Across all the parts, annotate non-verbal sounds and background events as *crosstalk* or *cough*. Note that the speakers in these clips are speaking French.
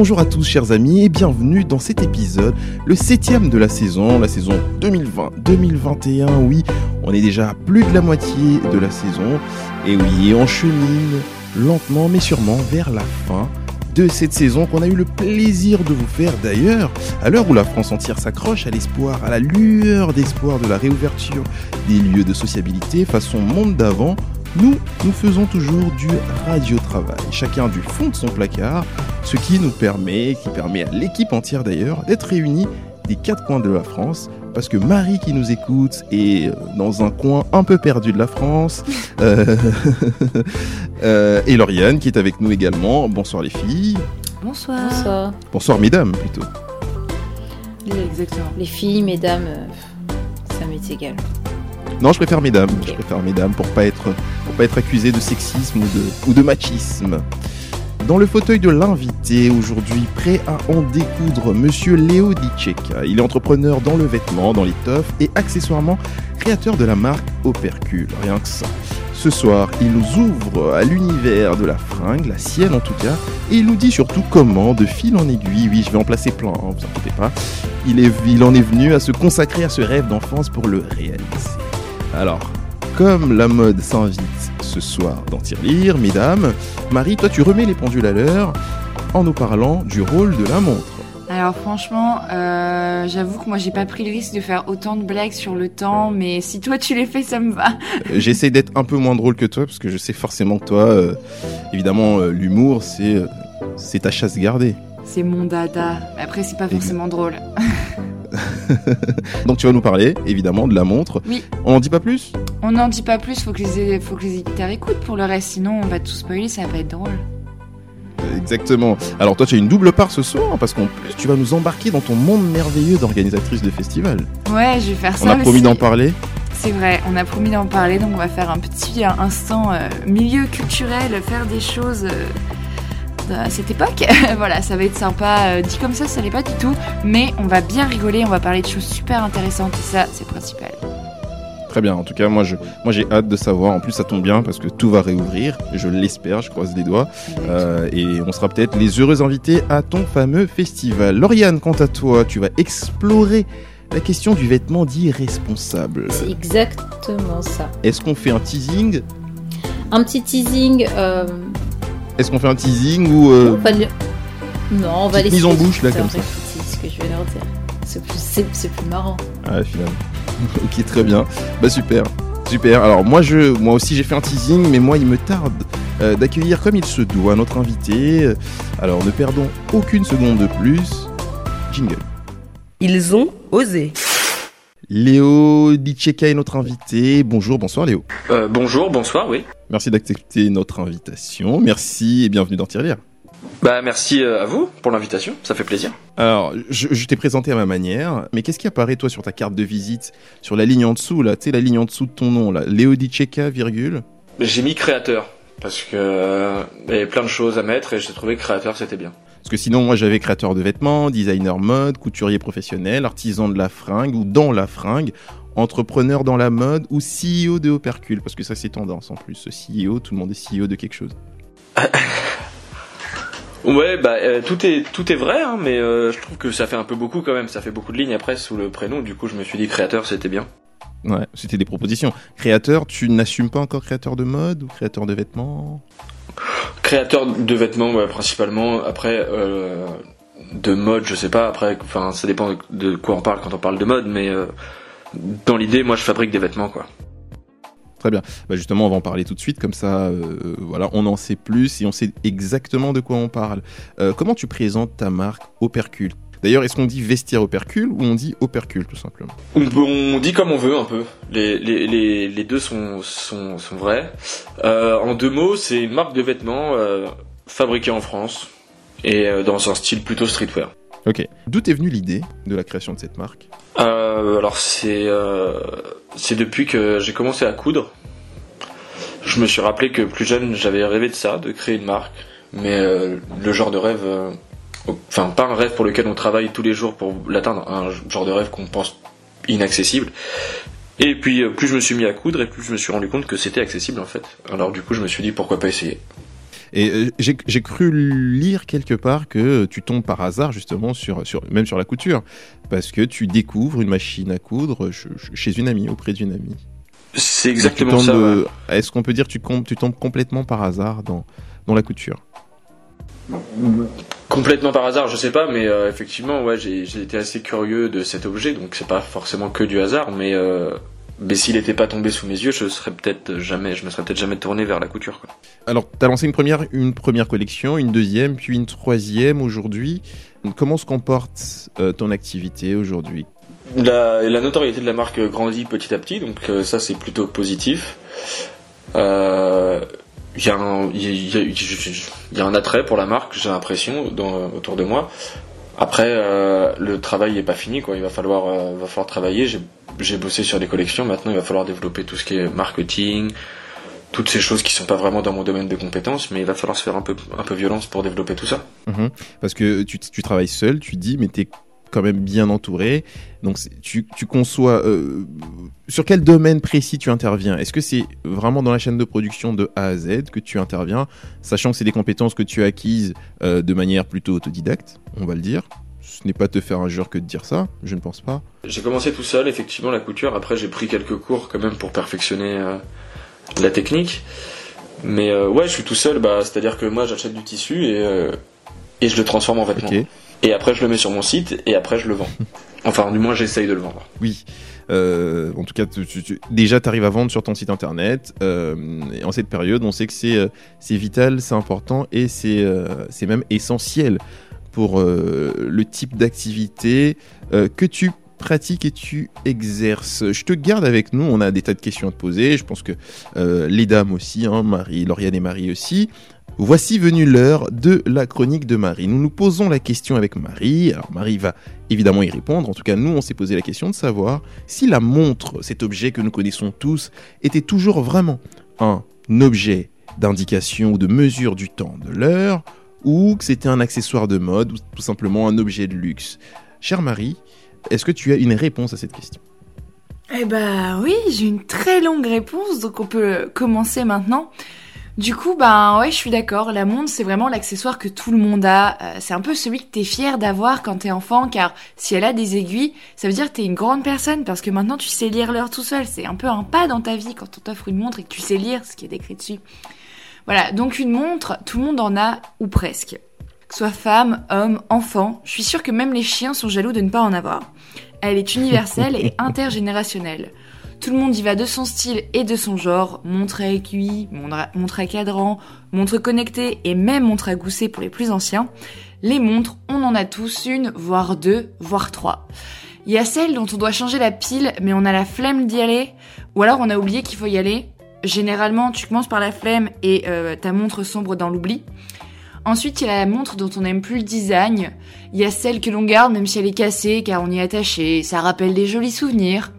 bonjour à tous chers amis et bienvenue dans cet épisode, le septième de la saison, la saison 2020-2021, oui, on est déjà à plus de la moitié de la saison, et oui, on chemine lentement mais sûrement vers la fin de cette saison qu'on a eu le plaisir de vous faire d'ailleurs, à l'heure où la France entière s'accroche à l'espoir, à la lueur d'espoir de la réouverture des lieux de sociabilité façon monde d'avant, nous, nous faisons toujours du radio-travail, chacun du fond de son placard, ce qui nous permet, qui permet à l'équipe entière d'ailleurs, d'être réunis des quatre coins de la France, parce que Marie qui nous écoute est euh, dans un coin un peu perdu de la France, *laughs* euh, *laughs* euh, et Lauriane qui est avec nous également. Bonsoir les filles. Bonsoir. Bonsoir. Bonsoir mesdames plutôt. Exactement. Les filles, mesdames, euh, ça m'est égal. Non, je préfère mesdames. Je préfère mesdames pour pas être pour pas être accusé de sexisme ou de ou de machisme. Dans le fauteuil de l'invité, aujourd'hui prêt à en découdre, monsieur Léo Dicek. Il est entrepreneur dans le vêtement, dans l'étoffe et accessoirement créateur de la marque Opercule. Rien que ça. Ce soir, il nous ouvre à l'univers de la fringue, la sienne en tout cas, et il nous dit surtout comment, de fil en aiguille, oui, je vais en placer plein, hein, vous inquiétez pas, il, est, il en est venu à se consacrer à ce rêve d'enfance pour le réaliser. Alors, comme la mode s'invite ce soir dans Tirelire, mesdames, Marie, toi tu remets les pendules à l'heure en nous parlant du rôle de la montre. Alors franchement, euh, j'avoue que moi j'ai pas pris le risque de faire autant de blagues sur le temps, mais si toi tu les fais, ça me va. Euh, J'essaie d'être un peu moins drôle que toi parce que je sais forcément que toi, euh, évidemment, euh, l'humour c'est c'est ta chasse gardée. C'est mon dada. Après c'est pas forcément drôle. *laughs* *laughs* Donc tu vas nous parler évidemment de la montre. Oui. On en dit pas plus? On n'en dit pas plus, faut que les faut que les éditeurs écoutent pour le reste, sinon on va tout spoiler, ça va pas être drôle. Exactement. Alors toi tu as une double part ce soir parce qu'en plus tu vas nous embarquer dans ton monde merveilleux d'organisatrice de festival. Ouais, je vais faire ça. On a promis d'en parler. C'est vrai, on a promis d'en parler, donc on va faire un petit instant euh, milieu culturel, faire des choses euh, à cette époque. *laughs* voilà, ça va être sympa. Euh, dit comme ça, ça l'est pas du tout, mais on va bien rigoler, on va parler de choses super intéressantes et ça, c'est le principal. Très bien, en tout cas, moi, je, moi j'ai hâte de savoir. En plus, ça tombe bien parce que tout va réouvrir. Je l'espère, je croise les doigts. Euh, et on sera peut-être les heureux invités à ton fameux festival. Lauriane, quant à toi, tu vas explorer la question du vêtement dit responsable. C'est exactement ça. Est-ce qu'on fait un teasing? Un petit teasing. euh, Est-ce qu'on fait un teasing ou euh, on va le- Non, on va petite laisser mise en les bouche, là, comme ça. répéter ce que je vais leur dire. C'est plus, c'est- c'est plus marrant. Ah, finalement. *laughs* ok, très bien. Bah super. Super. Alors moi, je, moi aussi, j'ai fait un teasing, mais moi, il me tarde euh, d'accueillir comme il se doit notre invité. Alors, ne perdons aucune seconde de plus. Jingle. Ils ont osé. Léo Ditcheka est notre invité. Bonjour, bonsoir Léo. Euh, bonjour, bonsoir, oui. Merci d'accepter notre invitation. Merci et bienvenue dans Tirelire. Bah merci euh, à vous pour l'invitation, ça fait plaisir. Alors, je, je t'ai présenté à ma manière, mais qu'est-ce qui apparaît toi sur ta carte de visite, sur la ligne en dessous là, tu sais la ligne en dessous de ton nom là, Léo Ditcheka, virgule. J'ai mis créateur parce que euh, il y avait plein de choses à mettre et j'ai trouvé que créateur c'était bien. Parce que sinon, moi, j'avais créateur de vêtements, designer mode, couturier professionnel, artisan de la fringue ou dans la fringue, entrepreneur dans la mode ou CEO de Opercule, parce que ça, c'est tendance en plus. Ce CEO, tout le monde est CEO de quelque chose. *laughs* Ouais, bah euh, tout est tout est vrai, hein, mais euh, je trouve que ça fait un peu beaucoup quand même. Ça fait beaucoup de lignes après sous le prénom. Du coup, je me suis dit créateur c'était bien. Ouais, c'était des propositions. Créateur, tu n'assumes pas encore créateur de mode ou créateur de vêtements? Créateur de vêtements, principalement. Après, euh, de mode, je sais pas. Après, enfin, ça dépend de quoi on parle quand on parle de mode, mais euh, dans l'idée, moi, je fabrique des vêtements, quoi. Très bien. Bah justement, on va en parler tout de suite, comme ça, euh, voilà, on en sait plus et on sait exactement de quoi on parle. Comment tu présentes ta marque Opercule D'ailleurs, est-ce qu'on dit vestiaire Opercule ou on dit Opercule tout simplement On, dit comme on veut un peu. Les, les, les, les deux sont, sont, sont vrais. Euh, en deux mots, c'est une marque de vêtements euh, fabriquée en France et euh, dans un style plutôt streetwear. Ok. D'où est venue l'idée de la création de cette marque alors c'est c'est depuis que j'ai commencé à coudre. Je me suis rappelé que plus jeune j'avais rêvé de ça, de créer une marque, mais le genre de rêve, enfin pas un rêve pour lequel on travaille tous les jours pour l'atteindre, un genre de rêve qu'on pense inaccessible. Et puis euh, plus je me suis mis à coudre et plus je me suis rendu compte que c'était accessible en fait. Alors du coup je me suis dit pourquoi pas essayer. Et euh, j'ai cru lire quelque part que tu tombes par hasard justement sur, sur même sur la couture, parce que tu découvres une machine à coudre ch- ch- chez une amie, auprès d'une amie. C'est exactement ça. ouais. Est-ce qu'on peut dire que tu, tu tombes complètement par hasard dans, dans la couture? Complètement par hasard, je sais pas, mais euh, effectivement, ouais, j'ai été assez curieux de cet objet, donc c'est pas forcément que du hasard, mais euh, mais s'il n'était pas tombé sous mes yeux, je serais peut-être jamais, je me serais peut-être jamais tourné vers la couture. Quoi. Alors, tu as lancé une première, une première collection, une deuxième, puis une troisième aujourd'hui. Comment se comporte euh, ton activité aujourd'hui? La, la notoriété de la marque grandit petit à petit, donc ça c'est plutôt positif. Euh, Il y, y y y a un attrait pour la marque, j'ai l'impression, autour de moi. Après, euh, le travail n'est pas fini, quoi. Il va falloir, euh, va falloir travailler. J'ai- bossé sur des collections. Maintenant, il va falloir développer tout ce qui est marketing, toutes ces choses qui sont pas vraiment dans mon domaine de compétences, mais il va falloir se faire un peu, un peu violence pour développer tout ça. Mhm. Parce que tu, tu travailles seul, tu dis, mais tu es quand même bien entouré. Donc, tu, tu conçois. euh, sur quel domaine précis tu interviens? Est-ce que c'est vraiment dans la chaîne de production de A à Z que tu interviens, sachant que c'est des compétences que tu as acquises euh, de manière plutôt autodidacte, on va le dire? Ce n'est pas te faire injure que de dire ça, je ne pense pas. J'ai commencé tout seul, effectivement, la couture. Après, j'ai pris quelques cours quand même pour perfectionner euh, la technique. Mais euh, ouais, je suis tout seul. Bah, c'est-à-dire que moi, j'achète du tissu et euh, et je le transforme en vêtement. Ok. Et après, je le mets sur mon site et après, je le vends. *laughs* Enfin, du moins, j'essaye de le vendre. Oui. Euh, en tout cas, tu- tu- tu- déjà, tu arrives à vendre sur ton site internet. euh, et en cette période, on sait que c'est euh, c'est vital, c'est important et c'est euh, c'est même essentiel pour euh, le type d'activité euh, que tu pratiques et tu exerces. Je te garde avec nous, on a des tas de questions à te poser. Je pense que euh, les dames aussi, hein, Marie, Lauriane et Marie aussi. Voici venue l'heure de la chronique de Marie. Nous nous posons la question avec Marie. Alors Marie va évidemment y répondre. En tout cas, nous, on s'est posé la question de savoir si la montre, cet objet que nous connaissons tous, était toujours vraiment un objet d'indication ou de mesure du temps de l'heure, ou que c'était un accessoire de mode, ou tout simplement un objet de luxe. Chère Marie, est-ce que tu as une réponse à cette question? Eh ben oui, j'ai une très longue réponse, donc on peut commencer maintenant. Du coup, ben ouais, je suis d'accord. La montre, c'est vraiment l'accessoire que tout le monde a. Euh, c'est un peu celui que t'es fier d'avoir quand t'es enfant, car si elle a des aiguilles, ça veut dire que t'es une grande personne, parce que maintenant tu sais lire l'heure tout seul. C'est un peu un pas dans ta vie quand on t'offre une montre et que tu sais lire ce qui est décrit dessus. Voilà, donc une montre, tout le monde en a, ou presque. Que soit femme, homme, enfant, je suis sûre que même les chiens sont jaloux de ne pas en avoir. Elle est universelle et *laughs* intergénérationnelle. Tout le monde y va de son style et de son genre, montre à aiguille, montre à- cadran, montre connectée et même montre à gousset pour les plus anciens. Les montres, on en a tous une, voire deux, voire trois. Il y a celles dont on doit changer la pile, mais on a la flemme d'y aller, ou alors on a oublié qu'il faut y aller. Généralement, tu commences par la flemme et euh, ta montre sombre dans l'oubli. Ensuite, il y a la montre dont on n'aime plus le design. Il y a celle que l'on garde même si elle est cassée car on y est attaché, ça rappelle des jolis souvenirs.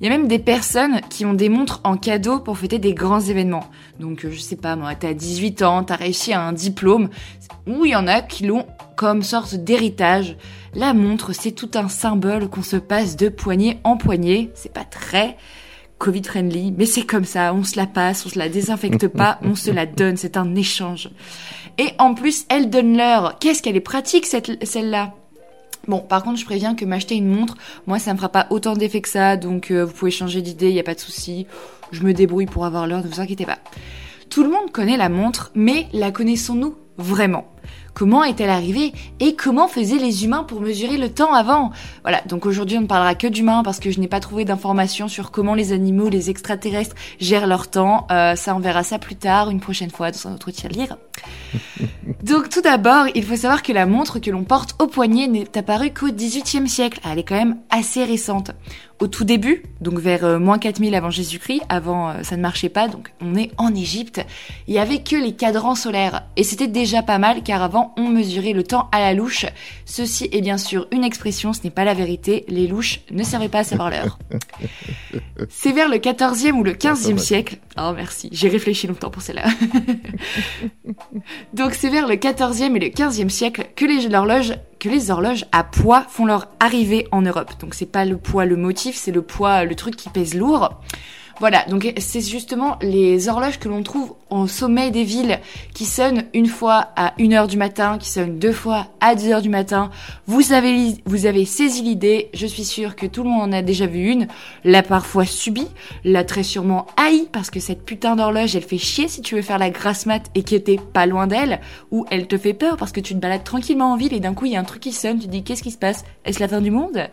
Il y a même des personnes qui ont des montres en cadeau pour fêter des grands événements. Donc, euh, je sais pas, moi, t'as 18 ans, t'as réussi à un diplôme, ou il y en a qui l'ont comme sorte d'héritage. La montre, c'est tout un symbole qu'on se passe de poignée en poignée. C'est pas très Covid-friendly, mais c'est comme ça, on se la passe, on se la désinfecte *laughs* pas, on se la donne, c'est un échange. Et en plus, elle donne l'heure. Qu'est-ce qu'elle est pratique, cette, celle-là? Bon, par contre, je préviens que m'acheter une montre, moi, ça me fera pas autant d'effet que ça, donc euh, vous pouvez changer d'idée, y a pas de souci. Je me débrouille pour avoir l'heure, ne vous inquiétez pas. Tout le monde connaît la montre, mais la connaissons-nous vraiment? Comment est-elle arrivée et comment faisaient les humains pour mesurer le temps avant? Voilà, donc aujourd'hui on ne parlera que d'humains parce que je n'ai pas trouvé d'informations sur comment les animaux, les extraterrestres gèrent leur temps. Euh, ça, on verra ça plus tard, une prochaine fois dans un autre tir-lire. *laughs* Donc tout d'abord, il faut savoir que la montre que l'on porte au poignet n'est apparue qu'au XVIIIe siècle. Elle est quand même assez récente. Au tout début, donc vers euh, moins 4000 avant Jésus-Christ, avant euh, ça ne marchait pas, donc on est en Égypte, il y avait que les cadrans solaires. Et c'était déjà pas mal car avant on mesurait le temps à la louche. Ceci est bien sûr une expression, ce n'est pas la vérité. Les louches ne servaient pas à savoir l'heure. *laughs* C'est vers le 14e ou le 15e siècle. Oh merci, j'ai réfléchi longtemps pour celle-là. *laughs* Donc c'est vers le 14e et le 15e siècle que les horloges, que les horloges à poids font leur arrivée en Europe. Donc c'est pas le poids le motif, c'est le poids le truc qui pèse lourd. Voilà, donc c'est justement les horloges que l'on trouve au sommet des villes qui sonnent une fois à 1h du matin, qui sonnent deux fois à 10h du matin. Vous avez, vous avez saisi l'idée, je suis sûre que tout le monde en a déjà vu une, l'a parfois subi, l'a très sûrement haï parce que cette putain d'horloge elle fait chier si tu veux faire la grasse mat et que t'es pas loin d'elle, ou elle te fait peur parce que tu te balades tranquillement en ville et d'un coup il y a un truc qui sonne, tu te dis qu'est-ce qui se passe? Est-ce la fin du monde?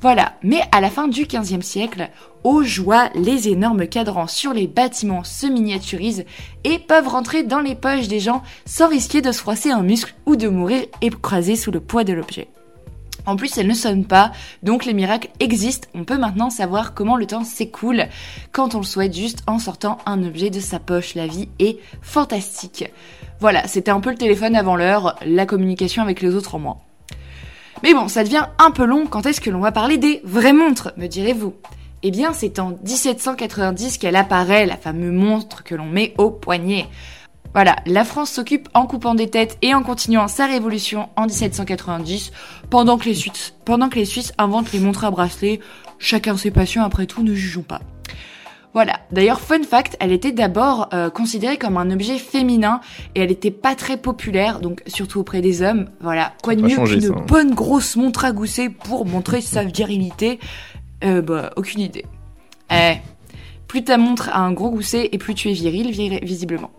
Voilà, mais à la fin du XVe siècle, aux joies, les énormes cadrans sur les bâtiments se miniaturisent et peuvent rentrer dans les poches des gens sans risquer de se froisser un muscle ou de mourir écrasé sous le poids de l'objet. En plus, elles ne sonnent pas, donc les miracles existent. On peut maintenant savoir comment le temps s'écoule quand on le souhaite juste en sortant un objet de sa poche. La vie est fantastique. Voilà, c'était un peu le téléphone avant l'heure, la communication avec les autres en moins. Mais bon, ça devient un peu long, quand est-ce que l'on va parler des vraies montres, me direz-vous? Eh bien, c'est en 1790 qu'elle apparaît, la fameuse montre que l'on met au poignet. Voilà, la France s'occupe en coupant des têtes et en continuant sa révolution en 1790, pendant que les Suisses, pendant que les Suisses inventent les montres à bracelet. Chacun ses passions, après tout, ne jugeons pas. Voilà. D'ailleurs, fun fact, elle était d'abord euh, considérée comme un objet féminin et elle était pas très populaire, donc surtout auprès des hommes. Voilà. Quoi de mieux qu'une hein. bonne grosse montre à gousset pour montrer sa virilité? Euh, Bah, aucune idée. Eh, plus ta montre a un gros gousset et plus tu es viril, visiblement.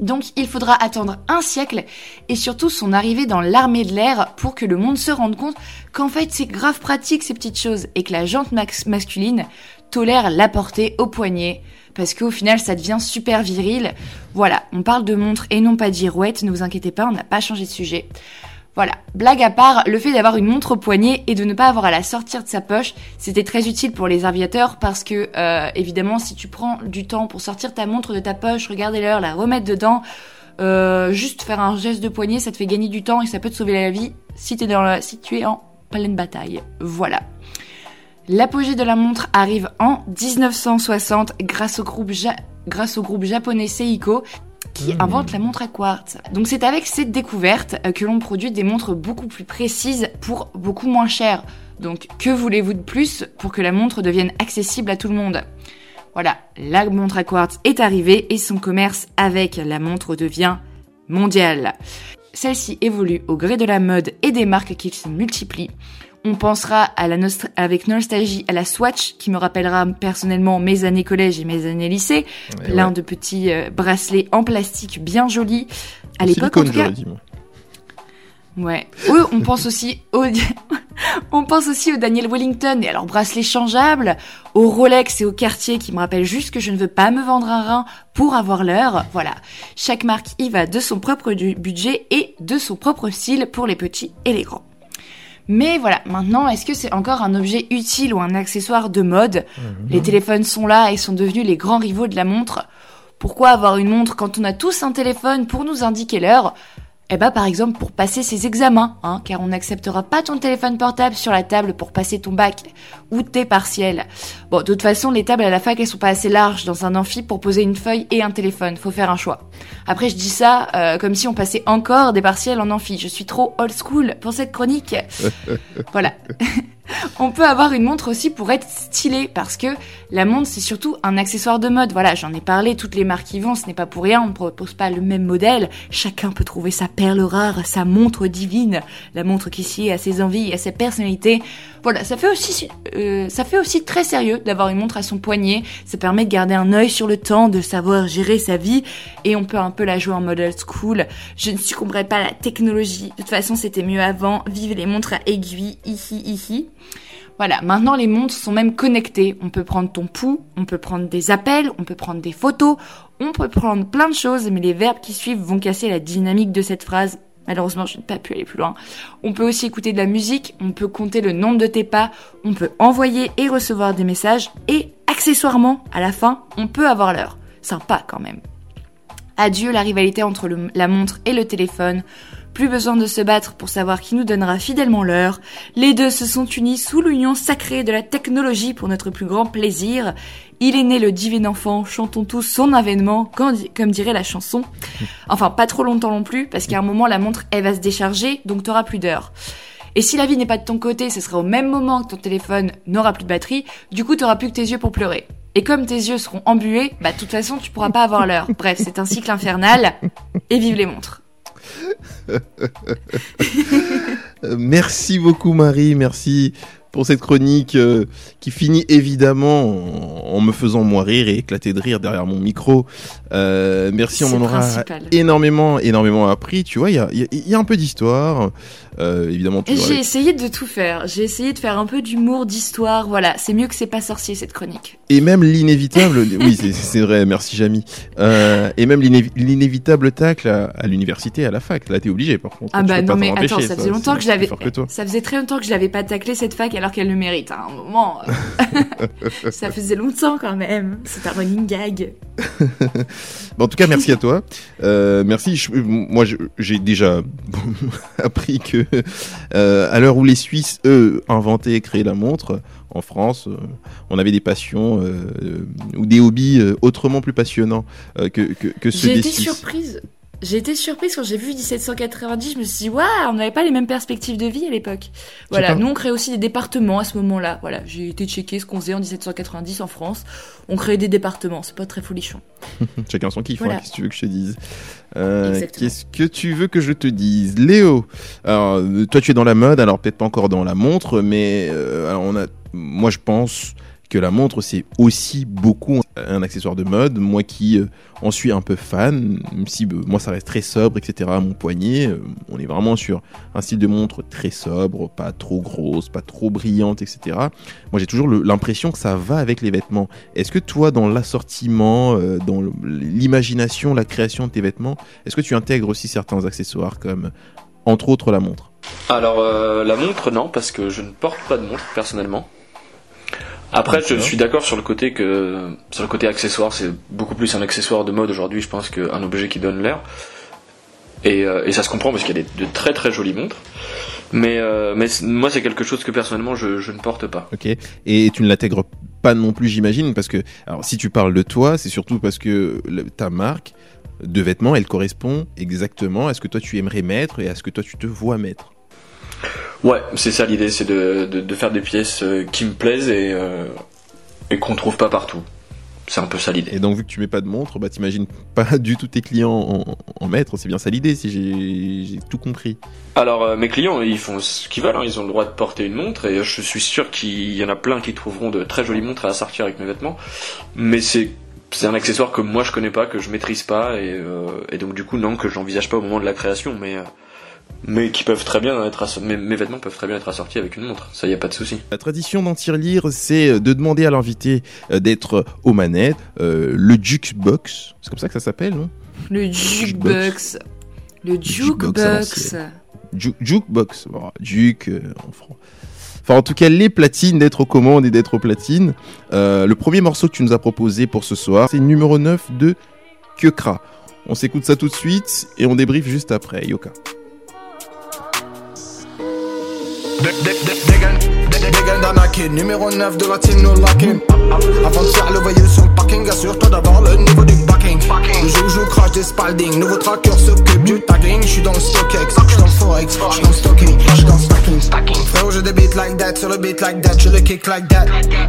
Donc il faudra attendre un siècle et surtout son arrivée dans l'armée de l'air pour que le monde se rende compte qu'en fait c'est grave pratique ces petites choses et que la jante masculine tolère la portée au poignet parce qu'au final ça devient super viril. Voilà, on parle de montre et non pas d'Irouette, ne vous inquiétez pas, on n'a pas changé de sujet. Voilà, blague à part, le fait d'avoir une montre au poignet et de ne pas avoir à la sortir de sa poche, c'était très utile pour les aviateurs parce que euh, évidemment si tu prends du temps pour sortir ta montre de ta poche, regarder l'heure, la remettre dedans, euh, juste faire un geste de poignet, ça te fait gagner du temps et ça peut te sauver la vie si, es dans la, si tu es en pleine bataille. Voilà. L'apogée de la montre arrive en 1960 grâce au groupe, grâce au groupe japonais Seiko qui mmh. invente la montre à quartz. Donc c'est avec cette découverte euh, que l'on produit des montres beaucoup plus précises pour beaucoup moins cher. Donc que voulez-vous de plus pour que la montre devienne accessible à tout le monde? Voilà, la montre à quartz est arrivée et son commerce avec la montre devient mondial. Celle-ci évolue au gré de la mode et des marques qui se multiplient. On pensera à la avec nostalgie à la Swatch, qui me rappellera personnellement mes années collège et mes années lycée. Plein de petits euh, bracelets en plastique bien jolis. À l'époque, en tout cas. Ouais. on pense aussi au, *laughs* on pense aussi au Daniel Wellington et à leurs bracelets changeables, au Rolex et au Cartier qui me rappellent juste que je ne veux pas me vendre un rein pour avoir l'heure. Voilà. Chaque marque y va de son propre budget et de son propre style pour les petits et les grands. Mais voilà, maintenant, est-ce que c'est encore un objet utile ou un accessoire de mode mhm. Les téléphones sont là et sont devenus les grands rivaux de la montre. Pourquoi avoir une montre quand on a tous un téléphone pour nous indiquer l'heure? Eh bah par exemple pour passer ses examens, hein, car on n'acceptera pas ton téléphone portable sur la table pour passer ton bac ou tes partiels. Bon, de toute façon, les tables à la fac, elles sont pas assez larges dans un amphi pour poser une feuille et un téléphone. Faut faire un choix. Après, je dis ça euh, comme si on passait encore des partiels en amphi. Je suis trop old school pour cette chronique. *laughs* voilà. *laughs* On peut avoir une montre aussi pour être stylé parce que la montre c'est surtout un accessoire de mode. Voilà, j'en ai parlé, toutes les marques y vont, ce n'est pas pour rien, on ne propose pas le même modèle. Chacun peut trouver sa perle rare, sa montre divine, la montre qui sied à ses envies à ses personnalités. Voilà, ça fait aussi, euh, ça fait aussi très sérieux d'avoir une montre à son poignet. Ça permet de garder un œil sur le temps, de savoir gérer sa vie et on peut un peu la jouer en mode old school. Je ne succomberai pas à la technologie. De toute façon, c'était mieux avant. Vive les montres à aiguilles, ici, ici. Voilà, maintenant les montres sont même connectées. On peut prendre ton pouls, on peut prendre des appels, on peut prendre des photos, on peut prendre plein de choses, mais les verbes qui suivent vont casser la dynamique de cette phrase. Malheureusement, je n'ai pas pu aller plus loin. On peut aussi écouter de la musique, on peut compter le nombre de tes pas, on peut envoyer et recevoir des messages, et accessoirement, à la fin, on peut avoir l'heure. Sympa quand même. Adieu la rivalité entre la montre et le téléphone. Plus besoin de se battre pour savoir qui nous donnera fidèlement l'heure. Les deux se sont unis sous l'union sacrée de la technologie pour notre plus grand plaisir. Il est né le divin enfant, chantons tous son avènement, comme dirait la chanson. *laughs* Enfin, pas trop longtemps non plus, parce qu'à un moment, la montre, elle va se décharger, donc t'auras plus d'heure. Et si la vie n'est pas de ton côté, ce sera au même moment que ton téléphone n'aura plus de batterie, du coup t'auras plus que tes yeux pour pleurer. Et comme tes yeux seront embués, bah de toute façon tu pourras pas avoir l'heure. Bref, c'est un cycle infernal. Et vive les montres. *laughs* Merci beaucoup Marie, merci pour cette chronique euh, qui finit évidemment en, en me faisant moi rire et éclater de rire derrière mon micro. Euh, merci, on en aura principal. énormément, énormément appris. Tu vois, il y a, il y a- il y a un peu d'histoire. Euh, évidemment, j'ai avec- essayé de tout faire. J'ai essayé de faire un peu d'humour, d'histoire. Voilà, c'est mieux que c'est pas sorcier cette chronique. Et même l'inévitable, *laughs* oui, c'est- vrai, merci Jamy. Euh, et même l'inévi- l'inévitable tacle à, à l'université, à la fac. Là, t'es obligé, par contre. Ah bah non mais attends, ça faisait longtemps que je l'avais. Ça faisait très longtemps que je l'avais pas taclé cette fac alors qu'elle le mérite. À un moment, *laughs* ça faisait longtemps quand même. C'est un running gag. *laughs* Bon, en tout cas, merci à toi. Euh, merci. Je- moi, j'ai déjà appris que *laughs* euh, à l'heure où les Suisses, eux, inventaient et créaient la montre, en France, euh, on avait des passions euh, ou des hobbies autrement plus passionnants que, que, que ceux J'ai des été Suisses. surprise. J'ai été surprise quand j'ai vu 1790. Je me suis dit, waouh, on n'avait pas les mêmes perspectives de vie à l'époque. Voilà, nous on créait aussi des départements à ce moment-là. Voilà, j'ai été checker ce qu'on faisait en 1790 en France. On créait des départements, c'est pas très folichon. *laughs* Chacun son kiff, hein, qu'est-ce que tu veux que je te dise? Euh. Qu'est-ce que tu veux que je te dise? Léo, alors, euh, toi tu es dans la mode, alors peut-être pas encore dans la montre, mais euh, alors on a, moi je pense que la montre c'est aussi beaucoup un accessoire de mode. Moi qui euh, en suis un peu fan, même si euh, moi ça reste très sobre, etc. Mon poignet, euh, on est vraiment sur un style de montre très sobre, pas trop grosse, pas trop brillante, etc. Moi j'ai toujours l'impression que ça va avec les vêtements. Est-ce que toi, dans l'assortiment, dans l'imagination, la création de tes vêtements, est-ce que tu intègres aussi certains accessoires comme, entre autres, la montre? Alors la montre non parce que je ne porte pas de montre personnellement. Après je suis d'accord sur le côté que sur le côté accessoire c'est beaucoup plus un accessoire de mode aujourd'hui je pense qu'un objet qui donne l'air. Et, euh, et ça se comprend parce qu'il y a des, de très très jolies montres. Mais, euh, mais moi c'est quelque chose que personnellement je, je ne porte pas. Ok. Et tu ne l'intègres pas non plus, j'imagine, parce que, alors, si tu parles de toi, c'est surtout parce que ta marque de vêtements, elle correspond exactement à ce que toi tu aimerais mettre et à ce que toi tu te vois mettre. Ouais, c'est ça l'idée, c'est de, de, de faire des pièces euh, qui me plaisent et, euh, et qu'on trouve pas partout. C'est un peu ça l'idée. Et donc, vu que tu mets pas de montre, bah, t'imagines *laughs* pas du tout tes clients en, en mettre. C'est bien ça l'idée, si j'ai tout compris. Alors euh, mes clients, ils font ce qu'ils veulent, hein, ils ont le droit de porter une montre et je suis sûr qu'il y en a plein qui trouveront de très jolies montres à assortir avec mes vêtements. Mais c'est c'est un accessoire que moi je connais pas, que je maîtrise pas et, euh, et donc du coup non que j'envisage pas au moment de la création, mais euh, mais qui peuvent très bien être mes, mes vêtements peuvent très bien être assortis avec une montre, ça y a pas de souci. La tradition d'en lire, c'est de demander à l'invité euh, d'être aux manettes, euh, le jukebox. C'est comme ça que ça s'appelle, non? Le jukebox. Le jukebox jukebox. Ju- Jukebox. Bon, juk euh, en franc. Enfin, en tout cas, les platines, d'être aux commandes et d'être aux platines. Euh, le premier morceau que tu nous as proposé pour ce soir, c'est numéro 9 de Kyokra. On s'écoute ça tout de suite et on débriefe juste après. Yoka. Dégaine d'un kid, numéro 9 de la team no locking. Avant de faire le voyou sur le parking, assure-toi d'avoir le niveau du backing. Le joujou crash des Spalding, nouveau tracker s'occupe du tagging. J'suis dans le StockX, j'suis dans le Forex, j'suis dans le stocking, j'suis dans le stacking. Frérot, j'ai des beats like that, sur le beat like that, je le kick like that.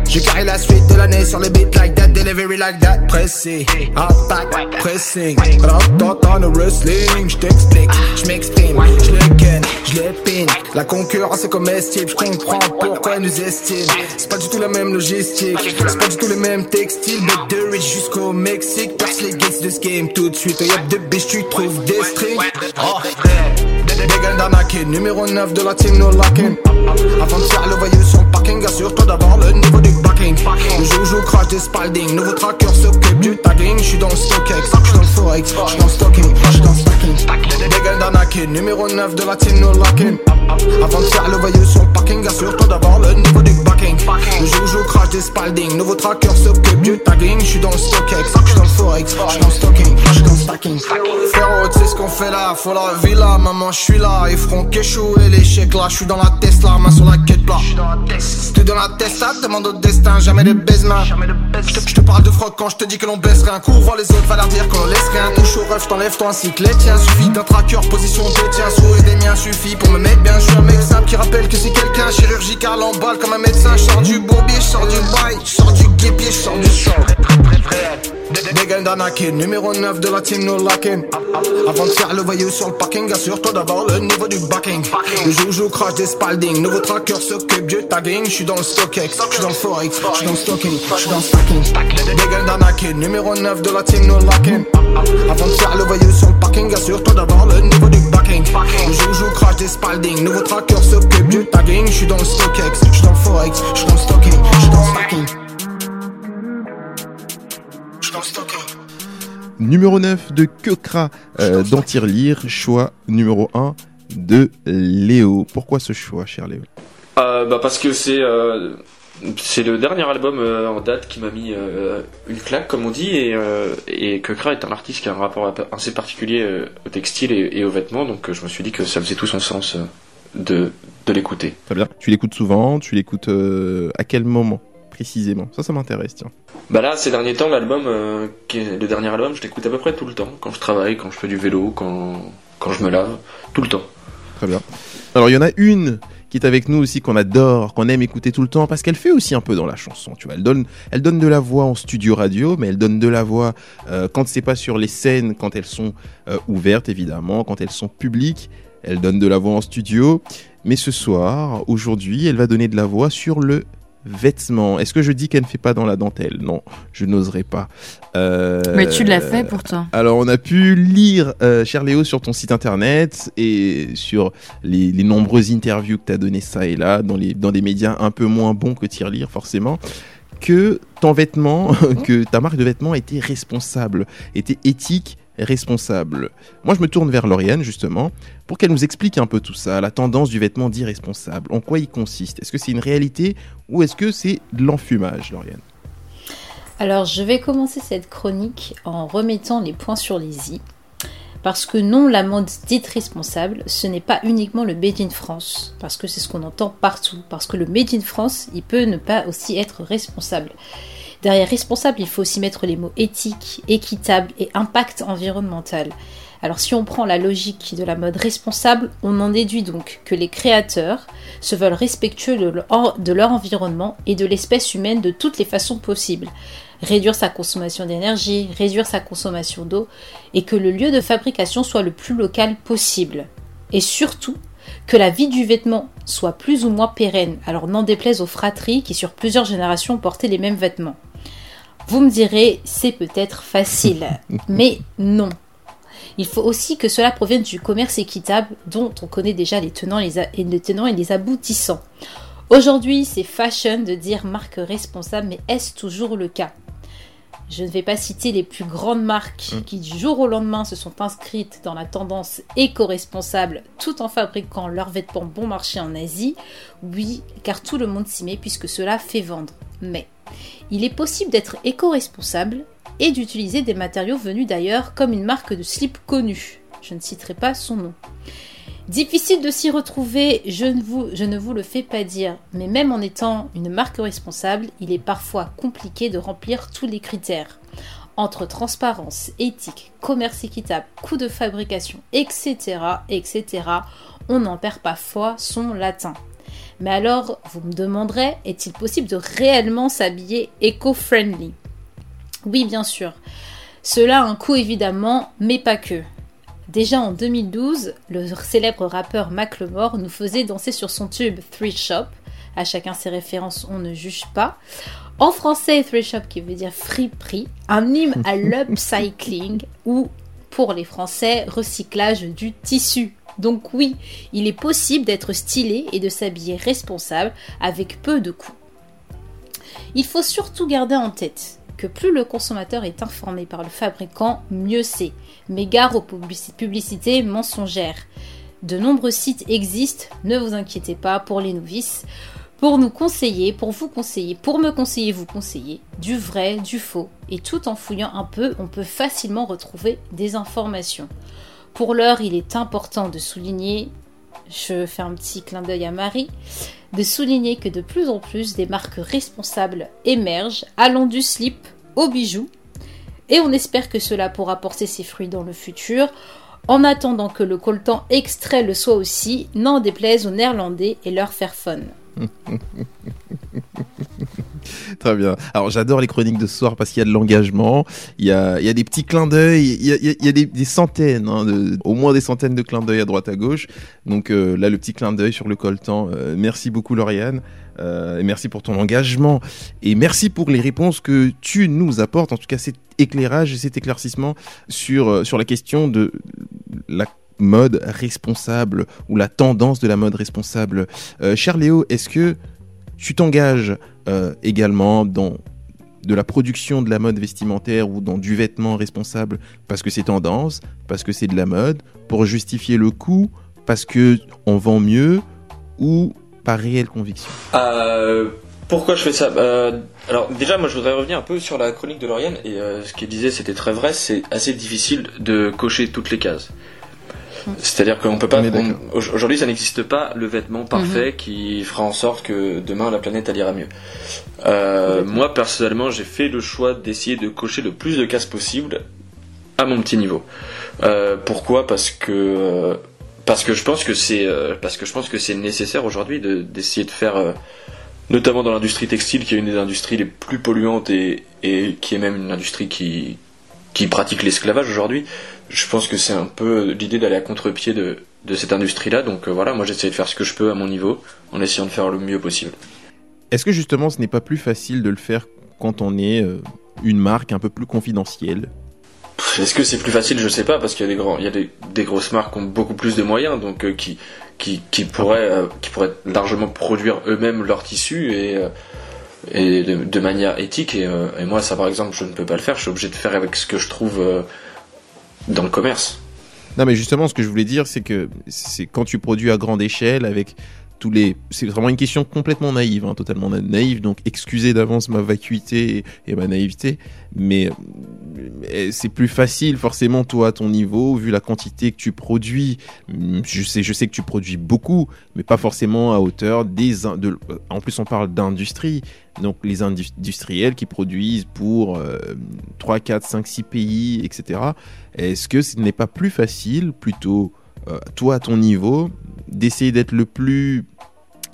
J'ai carré la suite de l'année sur le beat like that, delivery like that. Pressé, attaque, pressing. Dans le wrestling, j't'explique, j'm'exprime, j'le ken, j'le pin. La concurrence est comestible, j'comprends pourquoi ils nous estiment. C'est pas du tout la même logistique, c'est pas du tout les mêmes textiles. But de rich jusqu'au Mexique, perce les gates de ce game tout de suite. Y'a de bitch, tu trouves des strings. Oh. Numéro 9 de la team no locking. Avant de faire le voyou sur le parking, assure-toi d'avoir le niveau du backing. Le joujou crash des Spalding, nouveau tracker s'occupe du tagging. J'suis dans le StockX, j'suis dans le Forex, j'suis dans le stocking, j'suis dans le stacking. Dégaine d'un kid, numéro 9 de la team no locking. Avant de faire le voyou sur le parking, assure-toi d'avoir le niveau du backing. Le joujou crash des Spalding, nouveau tracker s'occupe du tagging. J'suis dans le StockX, j'suis dans le Forex, j'suis dans le stocking, j'suis dans le stacking. Frérot, tu sais ce qu'on fait là, faut la villa, maman, j'suis là. Ils feront qu'échouer l'échec là, j'suis dans la Tesla, main sur la quête plat. T'es dans la Tesla, demande au destin, jamais de baise-main. Je te parle de froc quand je te dis que l'on baisse rien. Couvre les autres, va leur dire qu'on laisse rien. Touche au ref, t'enlèves toi ainsi que les tiens. Suffit d'un tracker, position de tiens. Sourire des miens suffit pour me mettre bien. Je suis un mec simple qui rappelle que c'est quelqu'un chirurgical en balle comme un médecin. Je sors du bourbier, je sors du bail, je sors du guépier, je sors du sang. Dégaine d'Anakin, numéro 9 de la team no locking. Avant de faire le voyou sur le parking, assure-toi d'avoir le niveau du backing. Le joujou crash des spalding, nouveau tracker s'occupe du tagging. J'suis dans le StockX, j'suis dans le Forex, j'suis dans le stocking, j'suis dans le stacking. Dégaine d'Anakin, numéro 9 de la team no locking. Avant de faire le voyou sur le parking, assure-toi d'avoir le niveau du backing. Le joujou crash des spalding, nouveau tracker s'occupe du tagging. J'suis dans le StockX, j'suis dans le Forex, j'suis dans le stocking, j'suis dans le stacking. J'suis dans le stocking. Numéro 9 de Kekra euh, dans Tirelire, choix numéro 1 de Léo. Pourquoi ce choix, cher Léo? Euh, bah parce que c'est euh, c'est le dernier album euh, en date qui m'a mis euh, une claque comme on dit et euh, et que Kra est un artiste qui a un rapport assez particulier euh, au textile et, et aux vêtements donc je me suis dit que ça faisait tout son sens de de l'écouter. Très bien. Tu l'écoutes souvent Tu l'écoutes à quel moment précisément? Ça, ça m'intéresse, tiens. Bah là ces derniers temps l'album le dernier album je l'écoute à peu près tout le temps quand je travaille quand je fais du vélo quand quand je me lave tout le temps. Très bien. Alors, il y en a une qui est avec nous aussi, qu'on adore, qu'on aime écouter tout le temps, parce qu'elle fait aussi un peu dans la chanson, tu vois. Elle donne, elle donne de la voix en studio radio, mais elle donne de la voix euh, quand c'est pas sur les scènes, quand elles sont euh, ouvertes, évidemment, quand elles sont publiques. Elle donne de la voix en studio. Mais ce soir, aujourd'hui, elle va donner de la voix sur le vêtement. Est-ce que je dis qu'elle ne fait pas dans la dentelle? Non, je n'oserais pas. Euh, Mais tu l'as fait pourtant. alors, on a pu lire, euh, cher Léo, sur ton site internet et sur les, les nombreuses interviews que tu as données ça et là, dans, les, dans des médias un peu moins bons que Tirelire, forcément, que ton vêtement, *laughs* que ta marque de vêtements était responsable, était éthique, responsable. Moi, je me tourne vers Lauriane, justement, pour qu'elle nous explique un peu tout ça, la tendance du vêtement dit responsable. En quoi il consiste? Est-ce que c'est une réalité ou est-ce que c'est de l'enfumage, Lauriane? Alors, je vais commencer cette chronique en remettant les points sur les i. Parce que non, la mode dite responsable, ce n'est pas uniquement le Made in France. Parce que c'est ce qu'on entend partout. Parce que le Made in France, il peut ne pas aussi être responsable. Derrière responsable, il faut aussi mettre les mots éthique, équitable et impact environnemental. Alors si on prend la logique de la mode responsable, on en déduit donc que les créateurs se veulent respectueux de leur, environnement et de l'espèce humaine de toutes les façons possibles. Réduire sa consommation d'énergie, réduire sa consommation d'eau et que le lieu de fabrication soit le plus local possible. Et surtout, que la vie du vêtement soit plus ou moins pérenne, alors n'en déplaise aux fratries qui sur plusieurs générations ont porté les mêmes vêtements. Vous me direz, c'est peut-être facile, *laughs* mais non. Il faut aussi que cela provienne du commerce équitable dont on connaît déjà les tenants, les et les tenants et les aboutissants. Aujourd'hui, c'est fashion de dire marque responsable, mais est-ce toujours le cas? Je ne vais pas citer les plus grandes marques qui du jour au lendemain se sont inscrites dans la tendance éco-responsable tout en fabriquant leurs vêtements bon marché en Asie. Oui, car tout le monde s'y met puisque cela fait vendre. Mais il est possible d'être éco-responsable et d'utiliser des matériaux venus d'ailleurs comme une marque de slip connue. Je ne citerai pas son nom. Difficile de s'y retrouver, je ne, vous, le fais pas dire, mais même en étant une marque responsable, il est parfois compliqué de remplir tous les critères. Entre transparence, éthique, commerce équitable, coût de fabrication, etc., etc., on n'en perd pas foi son latin. Mais alors, vous me demanderez, est-il possible de réellement s'habiller éco-friendly? Oui, bien sûr. Cela a un coût évidemment, mais pas que. Déjà en 2012, le célèbre rappeur Macklemore nous faisait danser sur son tube Thrift Shop. À chacun ses références, on ne juge pas. En français, Thrift Shop qui veut dire friperie, un hymne à *laughs* l'upcycling ou, pour les Français, recyclage du tissu. Donc oui, il est possible d'être stylé et de s'habiller responsable avec peu de coûts. Il faut surtout garder en tête que plus le consommateur est informé par le fabricant, mieux c'est. Mais aux publici- publicités mensongères. De nombreux sites existent, ne vous inquiétez pas pour les novices, pour nous conseiller, pour vous conseiller, pour me conseiller, vous conseiller, du vrai, du faux. Et tout en fouillant un peu, on peut facilement retrouver des informations. Pour l'heure, il est important de souligner, je fais un petit clin d'œil à Marie, de souligner que de plus en plus des marques responsables émergent, allant du slip aux bijoux. Et on espère que cela pourra porter ses fruits dans le futur, en attendant que le coltan extrait le soit aussi, n'en déplaise aux Néerlandais et leur faire fun. *laughs* Très bien. Alors j'adore les chroniques de ce soir parce qu'il y a de l'engagement, il il y a des petits clins d'œil, il y a, il y a des, centaines, hein, au moins des centaines de clins d'œil à droite à gauche. Donc euh, là, le petit clin d'œil sur le coltan. Euh, merci beaucoup Lauriane. Euh, et merci pour ton engagement et merci pour les réponses que tu nous apportes, en tout cas cet éclairage et cet éclaircissement sur, sur la question de la mode responsable ou la tendance de la mode responsable. Cher Léo, est-ce que tu t'engages euh, également dans de la production de la mode vestimentaire ou dans du vêtement responsable parce que c'est tendance, parce que c'est de la mode, pour justifier le coût, parce que on vend mieux ou par réelle conviction euh, Pourquoi je fais ça? Euh, Alors déjà, moi je voudrais revenir un peu sur la chronique de Lauriane et ce qu'il disait c'était très vrai, c'est assez difficile de cocher toutes les cases. C'est-à-dire qu'on peut pas. on- Aujourd'hui, ça n'existe pas le vêtement parfait qui fera en sorte que demain la planète elle ira mieux. Euh, moi personnellement, j'ai fait le choix d'essayer de cocher le plus de cases possible à mon petit niveau. Euh, pourquoi? Parce que euh, parce que je pense que c'est parce que je pense que c'est nécessaire aujourd'hui de- d'essayer de faire notamment dans l'industrie textile qui est une des industries les plus polluantes et, et qui est même une industrie qui qui pratique l'esclavage aujourd'hui. Je pense que c'est un peu l'idée d'aller à contre-pied de, de cette industrie-là. Donc euh, voilà, moi j'essaie de faire ce que je peux à mon niveau en essayant de faire le mieux possible. Est-ce que justement ce n'est pas plus facile de le faire quand on est euh, une marque un peu plus confidentielle? Est-ce que c'est plus facile? Je sais pas parce qu'il y a des grands, il y a des, des grosses marques qui ont beaucoup plus de moyens, donc euh, qui qui qui pourraient euh, qui pourraient largement produire eux-mêmes leurs tissus et euh, et de, de manière éthique. Et, euh, et moi, ça par exemple, je ne peux pas le faire. Je suis obligé de faire avec ce que je trouve euh, dans le commerce. Non, mais justement, ce que je voulais dire, c'est que c'est quand tu produis à grande échelle avec les. C'est vraiment une question complètement naïve, hein, totalement na- naïve. Donc, excusez d'avance ma vacuité et, ma naïveté, mais, c'est plus facile, forcément, toi, à ton niveau, vu la quantité que tu produis. Je sais, que tu produis beaucoup, mais pas forcément à hauteur des. De, en plus, on parle d'industrie. Donc, les indus- industriels qui produisent pour euh, 3, 4, 5, 6 pays, etc. Est-ce que ce n'est pas plus facile, plutôt, euh, toi à ton niveau, d'essayer d'être le plus,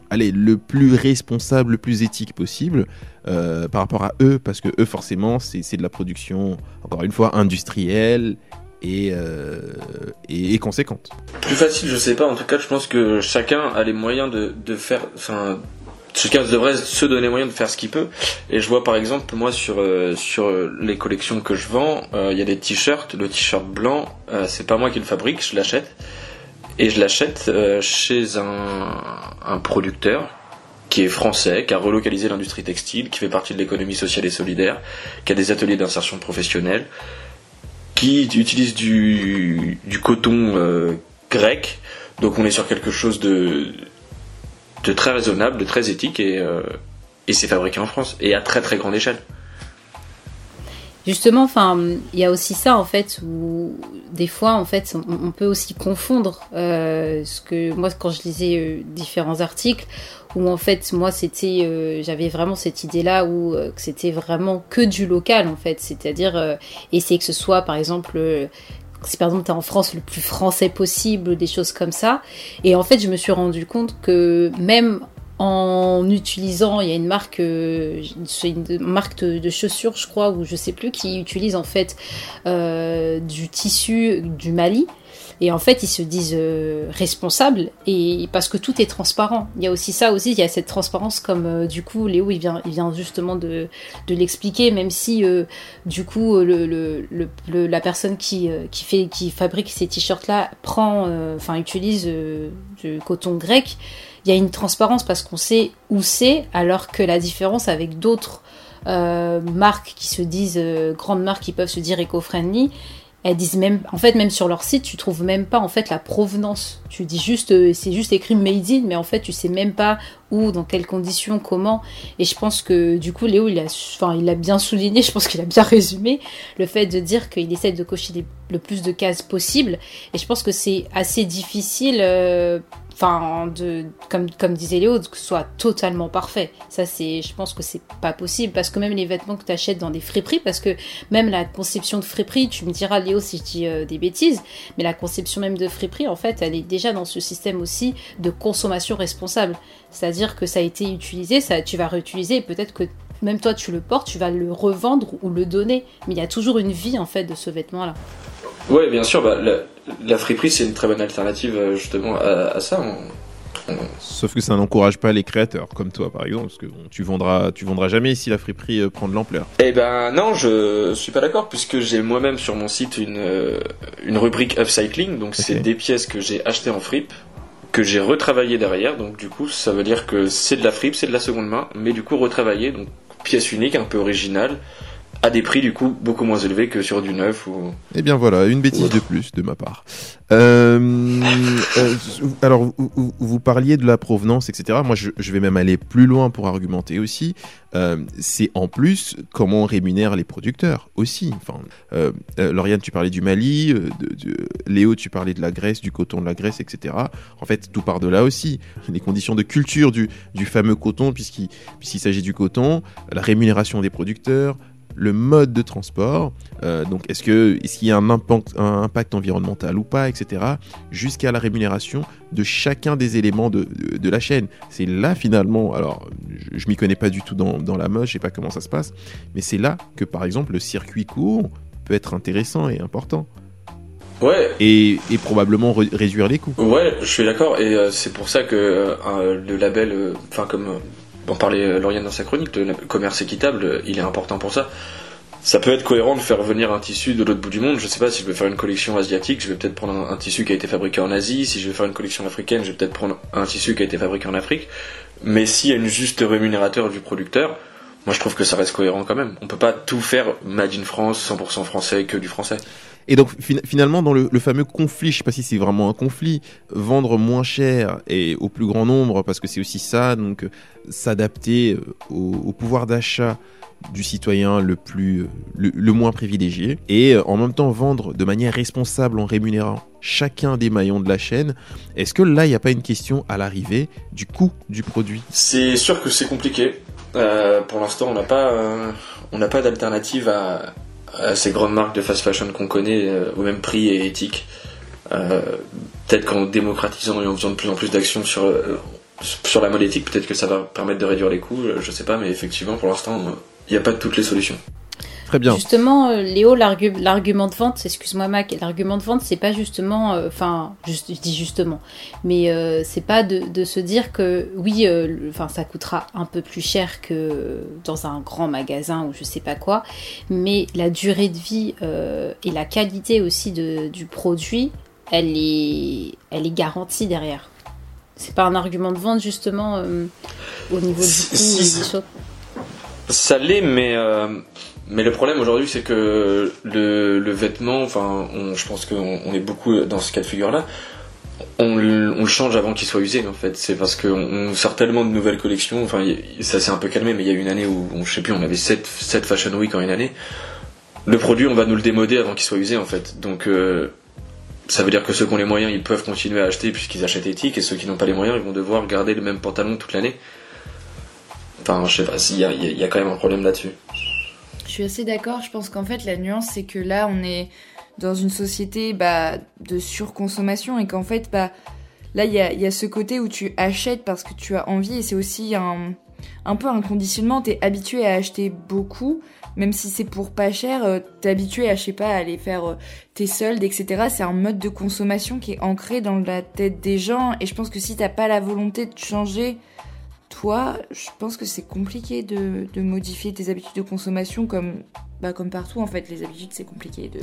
allez, le plus responsable, le plus éthique possible euh, par rapport à eux, parce que eux forcément c'est de la production, encore une fois, industrielle et, euh, et, et conséquente. Plus facile, je sais pas. En tout cas, je pense que chacun a les moyens de, de faire. Enfin, chacun devrait se donner les moyens de faire ce qu'il peut. Et je vois par exemple, moi, sur, euh, sur les collections que je vends, il y a des t-shirts. Le t-shirt blanc, c'est pas moi qui le fabrique, je l'achète. Et je l'achète euh, chez un, producteur qui est français, qui a relocalisé l'industrie textile, qui fait partie de l'économie sociale et solidaire, qui a des ateliers d'insertion professionnelle, qui utilise du, coton euh, grec. Donc on est sur quelque chose de, de très raisonnable, de très éthique et, euh, et c'est fabriqué en France et à très très grande échelle. Justement, il y a aussi ça en fait où des fois en fait on, peut aussi confondre euh, ce que moi quand je lisais euh, différents articles où en fait moi c'était euh, j'avais vraiment cette idée là où que c'était vraiment que du local en fait, c'est-à-dire essayer que ce soit par exemple si par exemple t'es en France le plus français possible, des choses comme ça. Et en fait, je me suis rendu compte que même en utilisant, il y a une marque, euh, c'est une marque de, chaussures, je crois, ou je sais plus, qui utilise en fait euh, du tissu du Mali. Et en fait, ils se disent euh, responsables et parce que tout est transparent. Il y a aussi ça aussi, il y a cette transparence comme euh, du coup Léo il vient, il vient justement de, de l'expliquer, même si euh, du coup le, le, le, la personne qui, euh, qui fait qui fabrique ces t-shirts là prend, euh, enfin utilise du coton grec. Il y a une transparence parce qu'on sait où c'est, alors que la différence avec d'autres euh, marques qui se disent euh, grandes marques qui peuvent se dire éco-friendly, elles disent même, en fait, même sur leur site, tu trouves même pas en fait la provenance. Tu dis juste, euh, c'est juste écrit made in, mais en fait, tu sais même pas où, dans quelles conditions, comment. Et je pense que du coup, Léo, il a, enfin, il a bien souligné, *laughs* je pense qu'il a bien résumé le fait de dire qu'il essaie de cocher les- le plus de cases possible. Et je pense que c'est assez difficile. Enfin, de, comme, comme disait Léo, que ce soit totalement parfait. Ça, c'est, je pense que c'est pas possible parce que même les vêtements que tu achètes dans des friperies, parce que même la conception de friperie, tu me diras Léo si je dis euh, des bêtises, mais la conception même de friperie, en fait, elle est déjà dans ce système aussi de consommation responsable. C'est-à-dire que ça a été utilisé, ça, tu vas réutiliser, et peut-être que même toi tu le portes, tu vas le revendre ou le donner, mais il y a toujours une vie en fait de ce vêtement-là. Ouais, bien sûr, bah, la, la friperie c'est une très bonne alternative euh, justement à, à ça. On- Sauf que ça n'encourage pas les créateurs, comme toi par exemple, parce que bon, tu vendras, tu vendras jamais si la friperie euh, prend de l'ampleur. Eh ben non, je suis pas d'accord puisque j'ai moi-même sur mon site une euh, une rubrique upcycling, donc c'est des pièces que j'ai achetées en fripe que j'ai retravaillées derrière, donc du coup ça veut dire que c'est de la fripe, c'est de la seconde main, mais du coup retravaillée, donc pièce unique, un peu originale, à des prix du coup beaucoup moins élevés que sur du neuf ou. Eh bien voilà, une bêtise de plus de ma part. Euh, euh, alors, vous, parliez de la provenance, etc. Moi, je, je vais même aller plus loin pour argumenter aussi. Euh, c'est en plus comment on rémunère les producteurs aussi. Enfin, Lauriane, tu parlais du Mali, de, de- Léo, tu parlais de la Grèce, du coton de la Grèce, etc. En fait, tout part de là aussi. Les conditions de culture du, du fameux coton, puisqu'il puisqu'il s'agit du coton, la rémunération des producteurs, le mode de transport. Euh, donc, est-ce qu'il y a un impact, un impact environnemental ou pas, etc. Jusqu'à la rémunération de chacun des éléments de, de, de la chaîne. C'est là finalement. Alors, je, je m'y connais pas du tout dans, dans la mode, je sais pas comment ça se passe, mais c'est là que par exemple le circuit court peut être intéressant et important Ouais, et, et probablement re- réduire les coûts. Ouais, je suis d'accord, et euh, c'est pour ça que euh, le label, enfin comme en parlait euh, Lauriane dans sa chronique, le commerce équitable, euh, il est important pour ça. Ça peut être cohérent de faire venir un tissu de l'autre bout du monde. Je sais pas si je vais faire une collection asiatique, je vais peut-être prendre un, tissu qui a été fabriqué en Asie. Si je vais faire une collection africaine, je vais peut-être prendre un tissu qui a été fabriqué en Afrique. Mais s'il y a une juste rémunérateur du producteur, moi je trouve que ça reste cohérent quand même. On peut pas tout faire made in France, 100% français, que du français. Et donc fin- finalement dans le, fameux conflit, je sais pas si c'est vraiment un conflit, vendre moins cher et au plus grand nombre parce que c'est aussi ça, donc euh, s'adapter euh, au, pouvoir d'achat du citoyen le plus euh, le, moins privilégié et en même temps vendre de manière responsable en rémunérant chacun des maillons de la chaîne. Est-ce que là il n'y a pas une question à l'arrivée du coût du produit? C'est sûr que c'est compliqué. Pour l'instant, on n'a pas, on n'a pas d'alternative à, à ces grandes marques de fast fashion qu'on connaît euh, au même prix et éthique. Euh, peut-être qu'en démocratisant et en faisant de plus en plus d'actions sur euh, sur la mode éthique, peut-être que ça va permettre de réduire les coûts. euh, Je sais pas, mais effectivement, pour l'instant, euh, il n'y a pas toutes les solutions. Très bien. Justement, euh, Léo, l'argu- l'argument de vente, excuse-moi Mac, l'argument de vente, c'est pas justement, euh, enfin, juste, je dis justement, mais euh, c'est pas de, de se dire que oui, euh, enfin, ça coûtera un peu plus cher que dans un grand magasin ou je sais pas quoi, mais la durée de vie euh, et la qualité aussi de, du produit, elle est, elle est garantie derrière. C'est pas un argument de vente justement euh, au niveau du choses. Ça l'est, mais euh, mais le problème aujourd'hui, c'est que le, vêtement, enfin, je pense qu'on on est beaucoup dans ce cas de figure-là. On, le- change avant qu'il soit usé, en fait. C'est parce qu'on on sort tellement de nouvelles collections. Enfin, ça s'est un peu calmé, mais il y a une année où, on, je sais plus, on avait 7, 7 Fashion Week en une année. Le produit, on va nous le démoder avant qu'il soit usé, en fait. Donc, euh, ça veut dire que ceux qui ont les moyens, ils peuvent continuer à acheter puisqu'ils achètent éthique, et ceux qui n'ont pas les moyens, ils vont devoir garder le même pantalon toute l'année. Enfin, je sais pas, il y a quand même un problème là-dessus. Je suis assez d'accord. Je pense qu'en fait, la nuance, c'est que là, on est dans une société bah, de surconsommation et qu'en fait, bah, là, il y a, ce côté où tu achètes parce que tu as envie et c'est aussi un, un peu un conditionnement. T'es habitué à acheter beaucoup, même si c'est pour pas cher. euh, T'es habitué à, je sais pas, à aller faire euh, tes soldes, etc. C'est un mode de consommation qui est ancré dans la tête des gens et je pense que si t'as pas la volonté de changer toi, je pense que c'est compliqué de, de modifier tes habitudes de consommation comme, bah, comme partout en fait. Les habitudes, c'est compliqué de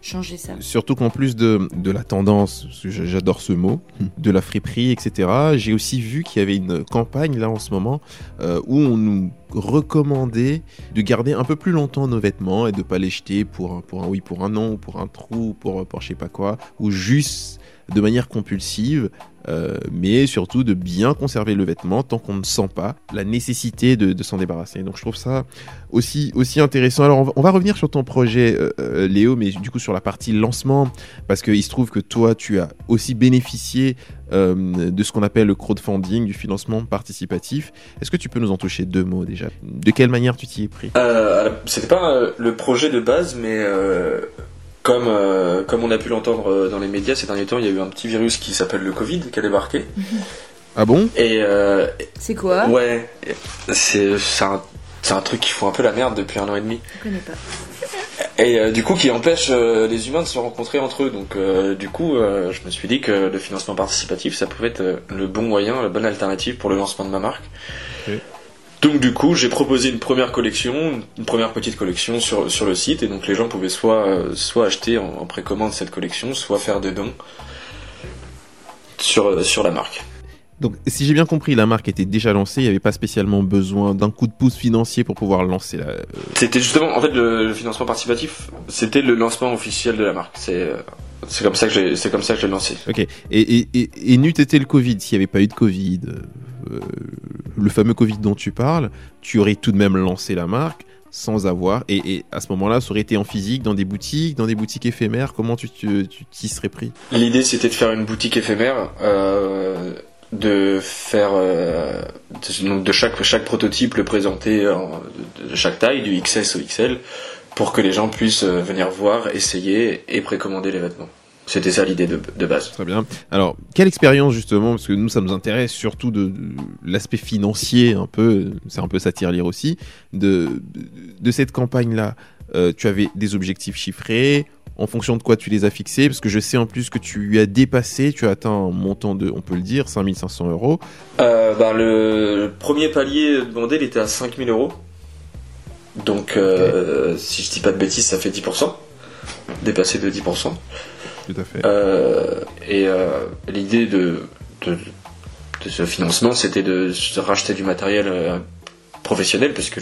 changer ça. Surtout qu'en plus de, de la tendance, parce que j'a- j'adore ce mot, de la friperie, etc., j'ai aussi vu qu'il y avait une campagne là en ce moment euh, où on nous recommandait de garder un peu plus longtemps nos vêtements et de pas les jeter pour un, pour un, oui, pour un an ou pour un trou ou pour, pour je sais pas quoi, ou juste de manière compulsive, euh, mais surtout de bien conserver le vêtement tant qu'on ne sent pas la nécessité de, s'en débarrasser. Donc je trouve ça aussi, aussi intéressant. Alors on va, revenir sur ton projet, euh, euh, Léo, mais du coup sur la partie lancement, parce qu'il se trouve que toi, tu as aussi bénéficié de ce qu'on appelle le crowdfunding, du financement participatif. Est-ce que tu peux nous en toucher deux mots déjà? De quelle manière tu t'y es pris? C'était pas le projet de base, mais comme, euh, comme on a pu l'entendre euh, dans les médias ces derniers temps, il y a eu un petit virus qui s'appelle le Covid qui a débarqué. *laughs* Ah bon? Et euh, C'est quoi? Ouais, c'est c'est un un truc qui fout un peu la merde depuis un an et demi. Je connais pas. Et euh, du coup, qui empêche euh, les humains de se rencontrer entre eux. Donc, euh, du coup, euh, je me suis dit que le financement participatif, ça pouvait être le bon moyen, la bonne alternative pour le lancement de ma marque. Ok. Donc, du coup, j'ai proposé une première collection, une première petite collection sur, sur le site. Et donc, les gens pouvaient soit, euh, soit acheter en, en précommande cette collection, soit faire des dons sur, euh, sur la marque. Donc, si j'ai bien compris, la marque était déjà lancée, il n'y avait pas spécialement besoin d'un coup de pouce financier pour pouvoir lancer la. euh, C'était justement, en fait, le, le financement participatif, c'était le lancement officiel de la marque. C'est c'est comme ça que j'ai, c'est comme ça que je l'ai lancé. Ok. Et, et, et, et n'eût été le Covid, s'il n'y avait pas eu de Covid, le fameux Covid dont tu parles, tu aurais tout de même lancé la marque sans avoir. Et, à ce moment-là, ça aurait été en physique, dans des boutiques, dans des boutiques éphémères. Comment tu t'y serais pris? L'idée, c'était de faire une boutique éphémère, euh, de faire euh, de, donc de chaque chaque prototype le présenter en- de, de chaque taille, du XS au XL, pour que les gens puissent euh, venir voir, essayer et précommander les vêtements. C'était ça l'idée de, de base. Très bien. Alors, quelle expérience justement Parce que nous, ça nous intéresse surtout de, de l'aspect financier, un peu, c'est un peu ça lire aussi, de, de, cette campagne-là. Euh, tu avais des objectifs chiffrés, en fonction de quoi tu les as fixés, parce que je sais en plus que tu as dépassé, tu as atteint un montant de, on peut le dire, 5500 euros. Euh, ben, le, le premier palier demandé, il était à 5000 euros. Donc, euh, si je dis pas de bêtises, ça fait 10%. Dépassé de 10%. Tout à fait. Euh, et euh, l'idée de, ce financement, c'était de racheter du matériel euh, professionnel, parce que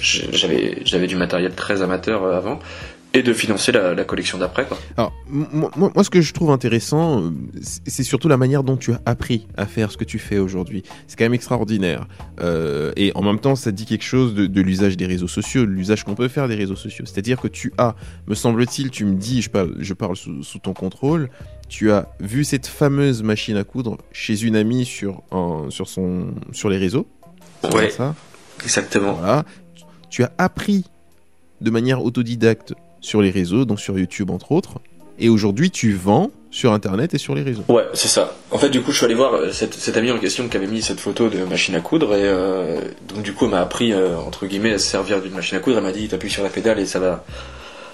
j'avais du matériel très amateur avant, et de financer la, la collection d'après. Alors, moi, ce que je trouve intéressant, c'est surtout la manière dont tu as appris à faire ce que tu fais aujourd'hui. C'est quand même extraordinaire. Euh, et en même temps, ça dit quelque chose de, de l'usage des réseaux sociaux, de l'usage qu'on peut faire des réseaux sociaux. C'est-à-dire que tu as, me semble-t-il, tu me dis, je parle, je parle sous, sous ton contrôle, tu as vu cette fameuse machine à coudre chez une amie sur, un, sur, son, sur les réseaux. Ouais. ça? Exactement. voilà. Tu as appris de manière autodidacte sur les réseaux, donc sur YouTube entre autres. Et aujourd'hui, tu vends sur Internet et sur les réseaux. Ouais, c'est ça. En fait, du coup, je suis allé voir euh, cette, cette amie en question qui avait mis cette photo de machine à coudre et euh, donc du coup, elle m'a appris euh, entre guillemets à se servir d'une machine à coudre. Elle m'a dit, t'appuies sur la pédale et ça va,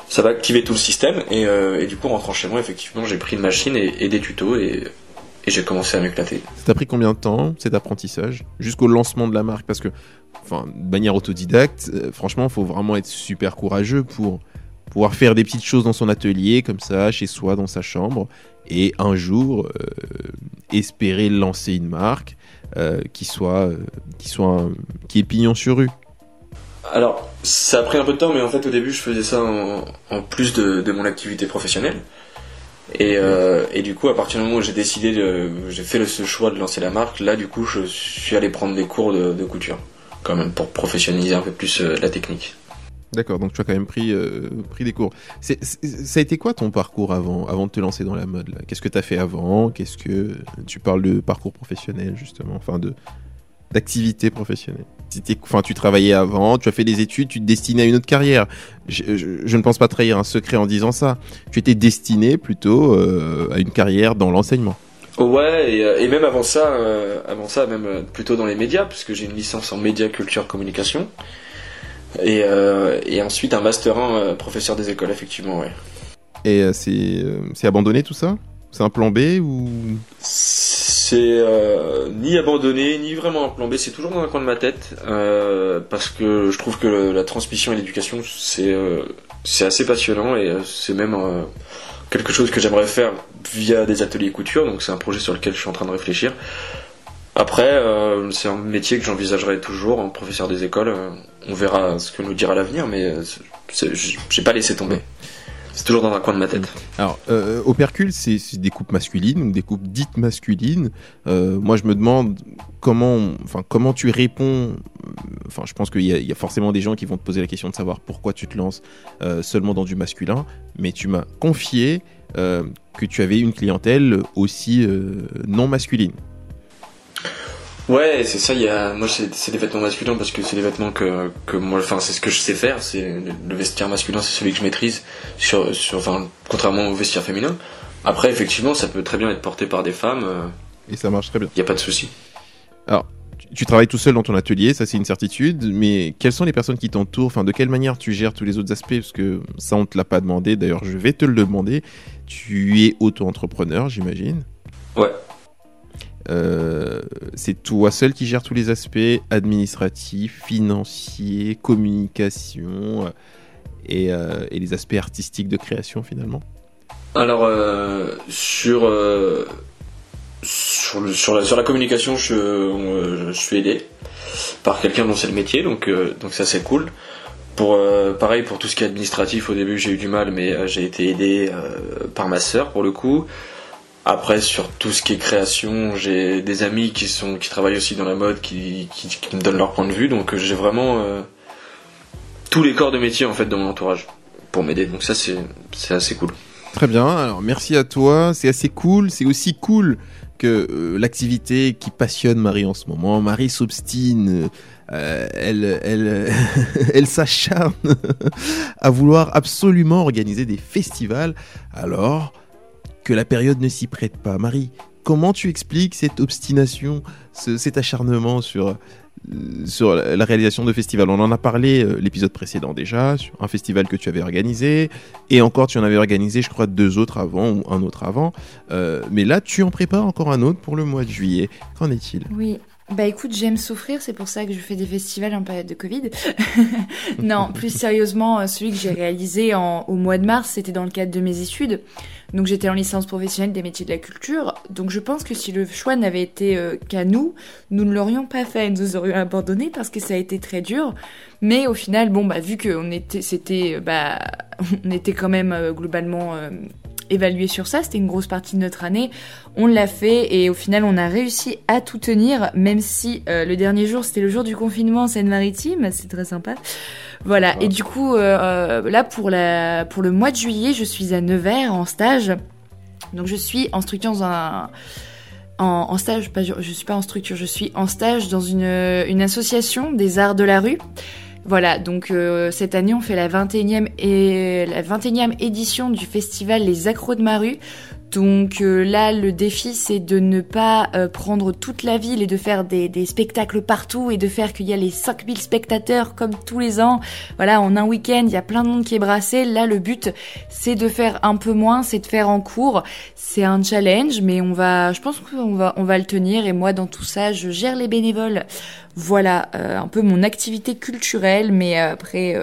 ça va activer tout le système. Et, euh, et du coup, en rentrant chez moi, effectivement, j'ai pris une machine et, et des tutos et, et j'ai commencé à m'éclater. Ça t'a pris combien de temps cet apprentissage jusqu'au lancement de la marque? Parce que, enfin, de manière autodidacte, franchement, il faut vraiment être super courageux pour pouvoir faire des petites choses dans son atelier, comme ça, chez soi, dans sa chambre, et un jour euh, espérer lancer une marque euh, qui soit, euh, qui soit, qui est pignon sur rue. Alors, ça a pris un peu de temps, mais en fait, au début, je faisais ça en, plus de, mon activité professionnelle. Et, et du coup, à partir du moment où j'ai décidé, j'ai fait ce choix de lancer la marque, là, du coup, je suis allé prendre des cours de, couture, quand même, pour professionnaliser un peu plus la technique. D'accord, donc tu as quand même pris, euh, pris des cours. C'est- ça a été quoi ton parcours avant, avant de te lancer dans la mode Qu'est-ce que tu as fait avant? Qu'est-ce que tu parles de parcours professionnel justement, enfin de d'activité professionnelle. Enfin, tu travaillais avant, tu as fait des études, tu te destinais à une autre carrière. Je, je- je ne pense pas trahir un secret en disant ça. Tu étais destiné plutôt euh, à une carrière dans l'enseignement. Ouais, et, euh, et même avant ça, euh, avant ça, même euh, plutôt dans les médias, puisque j'ai une licence en médias, culture, communication. Et, euh, et ensuite un master 1 euh, professeur des écoles, effectivement, ouais. Et euh, c'est c'est abandonné tout ça? C'est un plan B ou? C'est euh, ni abandonné, ni vraiment un plan B, c'est toujours dans un coin de ma tête, euh, parce que je trouve que le- la transmission et l'éducation, c'est euh, c'est assez passionnant et c'est même quelque chose que j'aimerais faire via des ateliers couture, donc c'est un projet sur lequel je suis en train de réfléchir. Après, euh, c'est un métier que j'envisagerai toujours, en professeur des écoles, euh, on verra ce que nous dira l'avenir, mais euh, c'est- c'est- j'ai pas laissé tomber. C'est toujours dans un coin de ma tête. Alors, euh, opercule, c'est des coupes masculines, ou des coupes dites masculines. Euh, moi, je me demande comment, enfin, comment tu réponds. Enfin, je pense qu'il y, a- forcément des gens qui vont te poser la question de savoir pourquoi tu te lances seulement dans du masculin. Mais tu m'as confié que tu avais une clientèle aussi non masculine. Ouais, c'est ça. Il y a, moi, c'est des vêtements masculins parce que c'est des vêtements que, que moi, enfin, c'est ce que je sais faire. C'est le, le vestiaire masculin, c'est celui que je maîtrise. Sur, sur, enfin, contrairement au vestiaire féminin. Après, effectivement, ça peut très bien être porté par des femmes. Il Et ça marche très bien. n'y a pas de souci. Tu, tu travailles tout seul dans ton atelier, ça c'est une certitude, mais quelles sont les personnes qui t'entourent? Enfin, de quelle manière tu gères tous les autres aspects? Parce que ça, on te l'a pas demandé. D'ailleurs, je vais te le demander. Tu es auto-entrepreneur, j'imagine. Ouais. Euh, c'est toi seul qui gère tous les aspects administratifs, financiers, communication euh, et, euh, et les aspects artistiques de création finalement. Alors sur, la, communication, je, suis aidé par quelqu'un dont c'est le métier, donc, donc ça c'est cool. Pareil pour tout ce qui est administratif, au début j'ai eu du mal, mais j'ai été aidé par ma sœur pour le coup. Après sur tout ce qui est création, j'ai des amis qui sont qui travaillent aussi dans la mode, qui, qui, qui me donnent leur point de vue, donc euh, j'ai vraiment euh, tous les corps de métier en fait dans mon entourage pour m'aider. Donc ça c'est c'est assez cool. Très bien, alors merci à toi, c'est assez cool, c'est aussi cool que euh, l'activité qui passionne Marie en ce moment. Marie s'obstine, euh, elle, elle, *laughs* elle s'acharne *laughs* à vouloir absolument organiser des festivals, alors que la période ne s'y prête pas. Marie, comment tu expliques cette obstination, ce- cet acharnement sur, euh, sur la réalisation de festivals? On en a parlé euh, l'épisode précédent déjà, sur un festival que tu avais organisé, et encore, tu en avais organisé, je crois, deux autres avant ou un autre avant. Euh, mais là, tu en prépares encore un autre pour le mois de juillet. Qu'en est-il? Oui. Bah écoute, j'aime souffrir, c'est pour ça que je fais des festivals en période de Covid. *laughs* non, plus sérieusement, celui que j'ai réalisé au mois de mars, c'était dans le cadre de mes études. Donc j'étais en licence professionnelle des métiers de la culture. Donc je pense que si le choix n'avait été euh, qu'à nous, nous ne l'aurions pas fait, nous aurions abandonné parce que ça a été très dur. Mais au final, bon bah vu qu'on était, c'était, bah, *laughs* on était quand même euh, globalement euh, évalué sur ça, c'était une grosse partie de notre année. On l'a fait et au final on a réussi à tout tenir, même si euh, le dernier jour c'était le jour du confinement en Seine-Maritime, c'est très sympa. Voilà, et du coup euh, euh, là pour, la, pour le mois de juillet je suis à Nevers en stage, donc je suis en structure dans un... En, en stage, pas, je, je suis pas en structure, je suis en stage dans une, une association des arts de la rue. Voilà, donc euh, cette année on fait la 21e, et, la 21e édition du festival Les Accros de ma rue. Donc euh, là, le défi, c'est de ne pas euh, prendre toute la ville et de faire des, spectacles partout et de faire qu'il y a les 5000 spectateurs comme tous les ans. Voilà, en un week-end, il y a plein de monde qui est brassé. Là, le but, c'est de faire un peu moins, c'est de faire en cours. C'est un challenge, mais on va, je pense qu'on va, on va le tenir. Et moi, dans tout ça, je gère les bénévoles. Voilà, euh, un peu mon activité culturelle, mais après,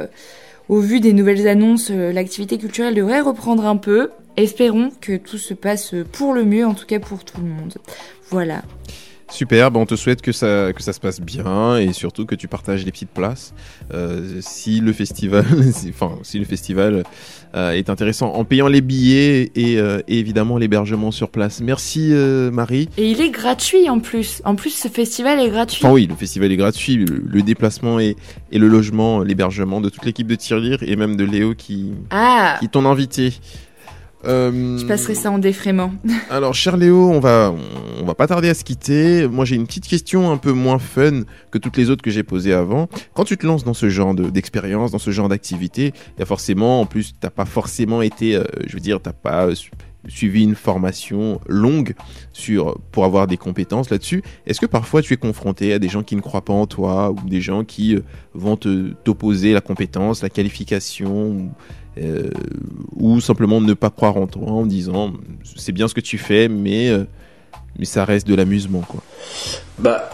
au vu des nouvelles annonces, l'activité culturelle devrait reprendre un peu. Espérons que tout se passe pour le mieux, en tout cas pour tout le monde. Voilà. Super, bah on te souhaite que ça, que ça se passe bien et surtout que tu partages les petites places. Euh, si le festival, *laughs* enfin, si le festival euh, est intéressant en payant les billets et, euh, et évidemment l'hébergement sur place. Merci Marie. Et il est gratuit en plus. En plus, ce festival est gratuit. Enfin oui, le festival est gratuit, le, le déplacement et, et le logement, l'hébergement de toute l'équipe de Tirelire et même de Léo qui, Ah, qui est ton invité. Euh, je passerai ça en défraiement. *laughs* Alors, cher Léo, on va, on, va pas tarder à se quitter. Moi, j'ai une petite question un peu moins fun que toutes les autres que j'ai posées avant. Quand tu te lances dans ce genre de- d'expérience, dans ce genre d'activité, il y a forcément, en plus, t'as pas forcément été, euh, je veux dire, t'as pas euh, su- suivi une formation longue sur pour avoir des compétences là-dessus. Est-ce que parfois tu es confronté à des gens qui ne croient pas en toi ou des gens qui euh, vont te t'opposer la compétence, la qualification ou, euh, ou simplement ne pas croire en toi en disant c'est bien ce que tu fais mais euh, mais ça reste de l'amusement quoi. Bah,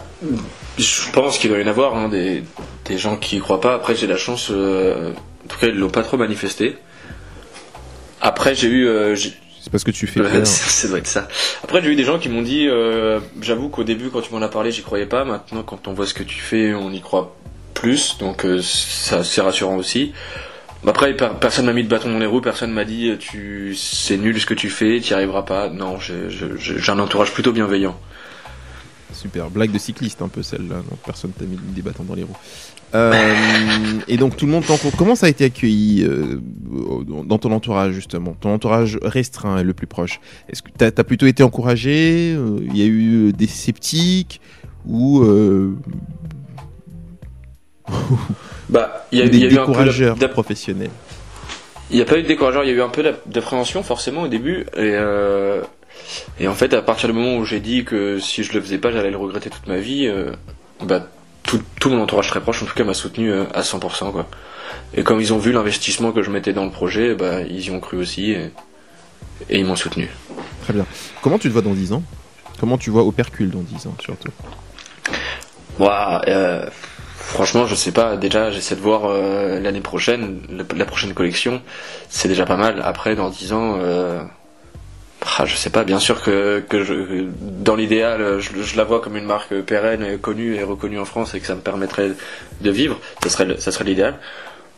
je pense qu'il doit y en avoir hein, des, des gens qui y croient pas. Après, j'ai la chance, euh, en tout cas, ils l'ont pas trop manifesté. Après, j'ai eu, euh, C'est parce que tu fais *laughs* ça ça doit être ça. Après, j'ai eu des gens qui m'ont dit, j'avoue qu'au début, quand tu m'en as parlé, j'y croyais pas. Maintenant, quand on voit ce que tu fais, on y croit plus. Donc, ça, c'est rassurant aussi. Après, per- personne m'a mis de bâton dans les roues, personne m'a dit, euh, tu, c'est nul ce que tu fais, tu y arriveras pas. Non, j'ai, un entourage plutôt bienveillant. Super, blague de cycliste un peu celle-là, donc personne t'a mis des bâtons dans les roues. Euh, *laughs* et donc tout le monde t'encourage. Comment ça a été accueilli euh, dans ton entourage justement, ton entourage restreint et le plus proche Est-ce que t'as as plutôt été encouragé Il y a eu des sceptiques ou *laughs* Bah, il y a, y eu un peu d'ap- professionnels Il n'y a pas eu de décourageur, il y a eu un peu d'ap- d'appréhension forcément au début. Et, euh, et en fait, à partir du moment où j'ai dit que si je le faisais pas, j'allais le regretter toute ma vie, euh, bah, tout, tout mon entourage très proche, en tout cas, m'a soutenu euh, à 100%. Quoi. Et comme ils ont vu l'investissement que je mettais dans le projet, bah, ils y ont cru aussi et, et ils m'ont soutenu. Très bien. Comment tu te vois dans 10 ans? Comment tu vois Opercule dans 10 ans, surtout? Euh, franchement, je sais pas. Déjà, j'essaie de voir euh, l'année prochaine, la, prochaine collection. C'est déjà pas mal. Après, dans 10 ans, euh, ah, je sais pas. Bien sûr que, dans l'idéal, je, la vois comme une marque pérenne, connue et reconnue en France et que ça me permettrait de vivre. Ça serait, ça serait l'idéal.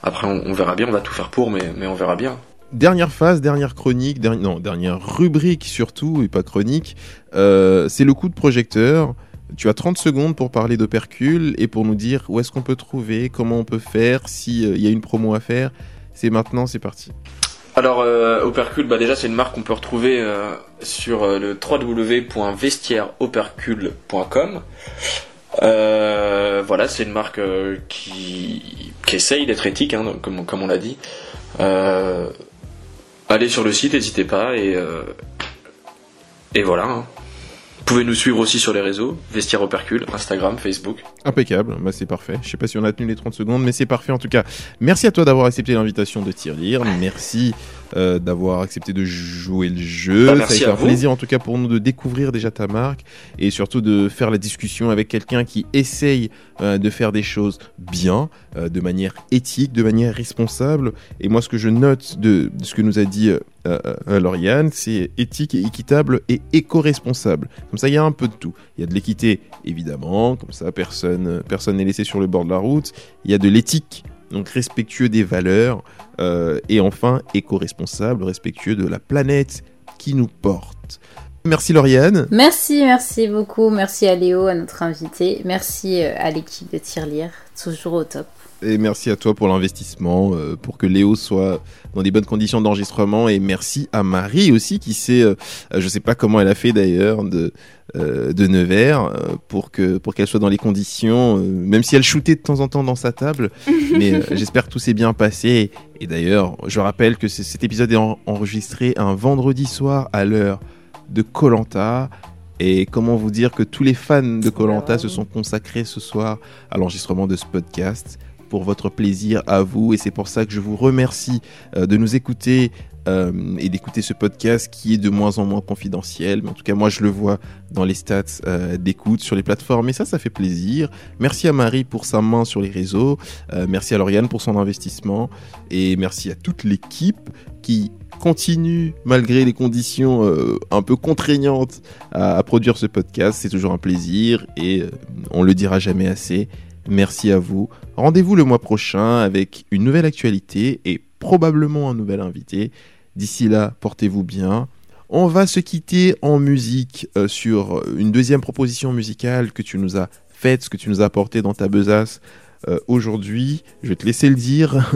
Après, on, verra bien. On va tout faire pour, mais, on verra bien. Dernière phase, dernière chronique, non, dernière rubrique surtout, et pas chronique, euh, c'est le coup de projecteur. Tu as 30 secondes pour parler d'Opercule et pour nous dire où est-ce qu'on peut trouver, comment on peut faire, s'il y a une promo à faire. C'est maintenant, c'est parti. Alors, euh, Opercule, bah déjà, c'est une marque qu'on peut retrouver euh, sur euh, le www.vestiaireopercule.com. Euh, voilà, c'est une marque euh, qui, essaye d'être éthique, hein, comme, on l'a dit. Euh, allez sur le site, n'hésitez pas, et, euh, et voilà. hein. Vous pouvez nous suivre aussi sur les réseaux, Vestiaire Opercule, Instagram, Facebook. Impeccable, bah c'est parfait. Je sais pas si on a tenu les 30 secondes, mais c'est parfait en tout cas. Merci à toi d'avoir accepté l'invitation de Tirelire. Merci euh, d'avoir accepté de jouer le jeu. Bah, Ça a été un vous. plaisir en tout cas pour nous de découvrir déjà ta marque et surtout de faire la discussion avec quelqu'un qui essaye euh, de faire des choses bien, euh, de manière éthique, de manière responsable. Et moi, ce que je note de, de ce que nous a dit Lauriane, c'est éthique et équitable et éco-responsable. Comme ça, il y a un peu de tout. Il y a de l'équité, évidemment, comme ça, personne personne n'est laissé sur le bord de la route. Il y a de l'éthique, donc respectueux des valeurs. Euh, et enfin, éco-responsable, respectueux de la planète qui nous porte. Merci Lauriane. Merci, merci beaucoup. Merci à Léo, à notre invité. Merci euh, à l'équipe de Tirelire, toujours au top. Et merci à toi pour l'investissement, euh, pour que Léo soit dans des bonnes conditions d'enregistrement. Et merci à Marie aussi, qui sait, euh, euh, je sais pas comment elle a fait d'ailleurs, de, euh, de Nevers, pour que pour qu'elle soit dans les conditions, même si elle shootait de temps en temps dans sa table. *laughs* mais j'espère que tout s'est bien passé. Et d'ailleurs, je rappelle que cet épisode est en- enregistré un vendredi soir à l'heure de Colanta. Et comment vous dire que tous les fans de Colanta se sont consacrés ce soir à l'enregistrement de ce podcast pour votre plaisir à vous. Et c'est pour ça que je vous remercie euh, de nous écouter euh, et d'écouter ce podcast qui est de moins en moins confidentiel. Mais en tout cas, moi, je le vois dans les stats euh, d'écoute sur les plateformes. Et ça, ça fait plaisir. Merci à Marie pour sa main sur les réseaux. Merci à Lauriane pour son investissement. Et merci à toute l'équipe qui continue, malgré les conditions un peu contraignantes, à, à produire ce podcast. C'est toujours un plaisir et on le dira jamais assez. Merci à vous. Rendez-vous le mois prochain avec une nouvelle actualité et probablement un nouvel invité. D'ici là, portez-vous bien. On va se quitter en musique euh, sur une deuxième proposition musicale que tu nous as faite, ce que tu nous as apporté dans ta besace euh, aujourd'hui. Je vais te laisser le dire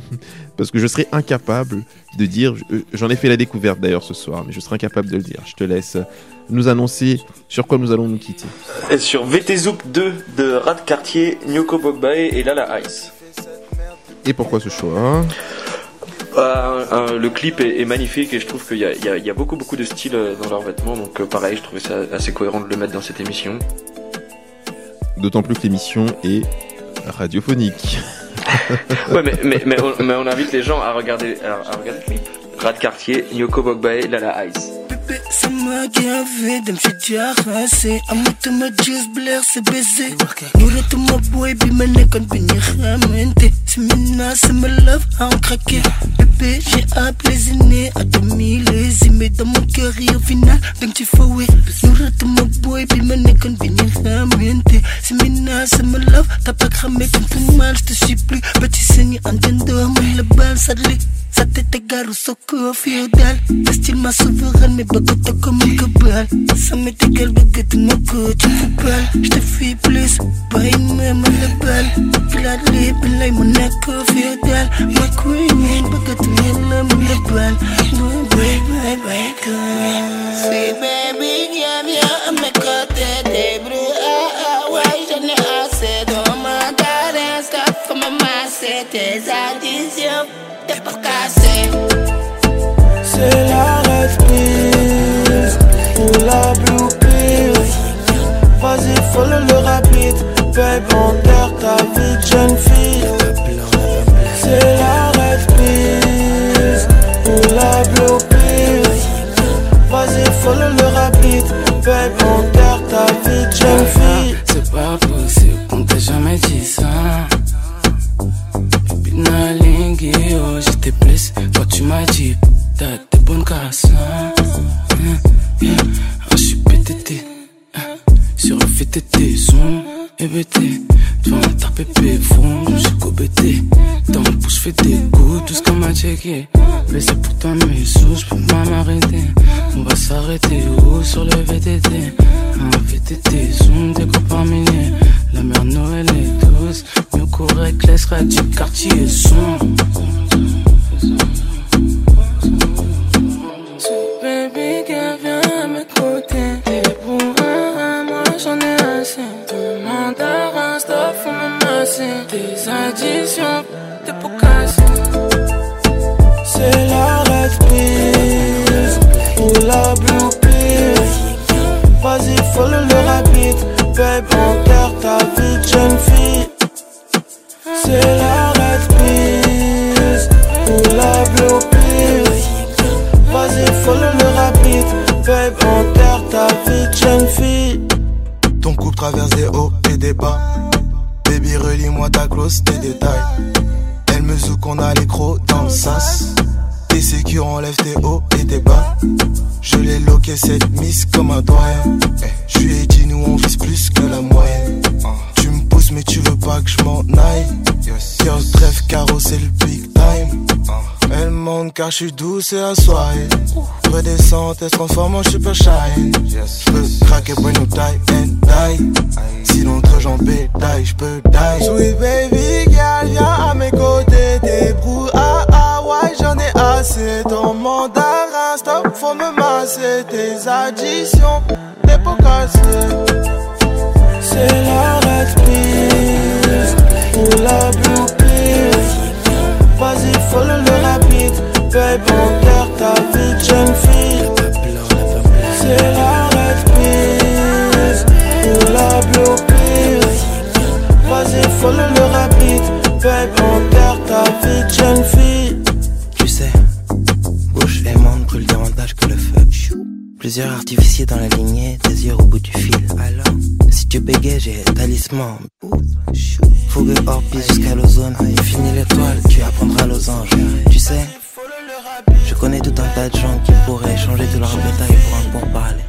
*laughs* parce que je serai incapable de dire. je- J'en ai fait la découverte d'ailleurs ce soir, mais je serai incapable de le dire. Je te laisse nous annoncer sur quoi nous allons nous quitter. Et sur VT Zoop 2 de Rad Cartier, Nyoko Bogbae et Lala Ice. Et pourquoi ce choix? Hein Euh, euh, le clip est, est magnifique et je trouve qu'il y a, y y beaucoup beaucoup de style euh, dans leurs vêtements donc euh, pareil je trouvais ça assez cohérent de le mettre dans cette émission. D'autant plus que l'émission est radiophonique. *laughs* Ouais mais, mais, mais, on, mais on invite les gens à regarder, à, à regarder le clip. Rad Cartier, Nyoko Bogbae, Lala Ice. Bébé, c'est moi qui avais dem si jaxase amatuma jus blair c'est baiser nuratuma boy bi ma nekkoon bi xamante si mina sama love en craqué bébé j'ai apprécié à deux millésimes dans mon cœur et au final dang ci fawé nuratuma boy bi ma nekkoon bi ñu xamante si mina sama love t'as pas cramé comme tout mal je te suis plus. Petit seigneur en dehors mon le bal ça sa tête égarou so féodal. Style ma souveraine mais bëgg comme un cabal sama tegal bëggatuma ko ci football. Je te fais plus bàyyi ma ma la bal. Filaat lépp lay ma la See baby je stop my c'est tes additions t'es pas cassé C'est la red pill ou la blue pill. Vas-y, follow le rapide. Babe, enterre ta vie de jeune fille. C'est la red pill ou la blue. Vas-y, follow le rapide. Babe, enterre ta vie de qu'on car je suis douce et assoiffée. Redescente, elle se transforme en super shine. J'peux craquer pour nous die and die. Si l'autre j'en bétail, j'peux die. Sweet baby girl, viens à mes côtés. T'es brou, ah ouais, j'en ai assez. Ton mandarin, stop, faut me masser. Tes additions, t'es pour casser. C'est la red pill ou la blue pill. Vas-y, follow le rapide. Babe, enterre ta vie de jeune fille. C'est la red pill ou la blue pill. Vas-y, follow le rapide. Babe, enterre ta vie de jeune fille. Tu sais, bouche et monde brûlent davantage que le feu. Plusieurs artificiers dans la lignée, des yeux au bout du fil. Alors, si tu bégais, j'ai talisman. Fougue hors jusqu'à l'ozone. Fini l'étoile, tu apprendras losange. Je connais tout un tas de gens qui pourraient changer de leur bétail pour un bon parler.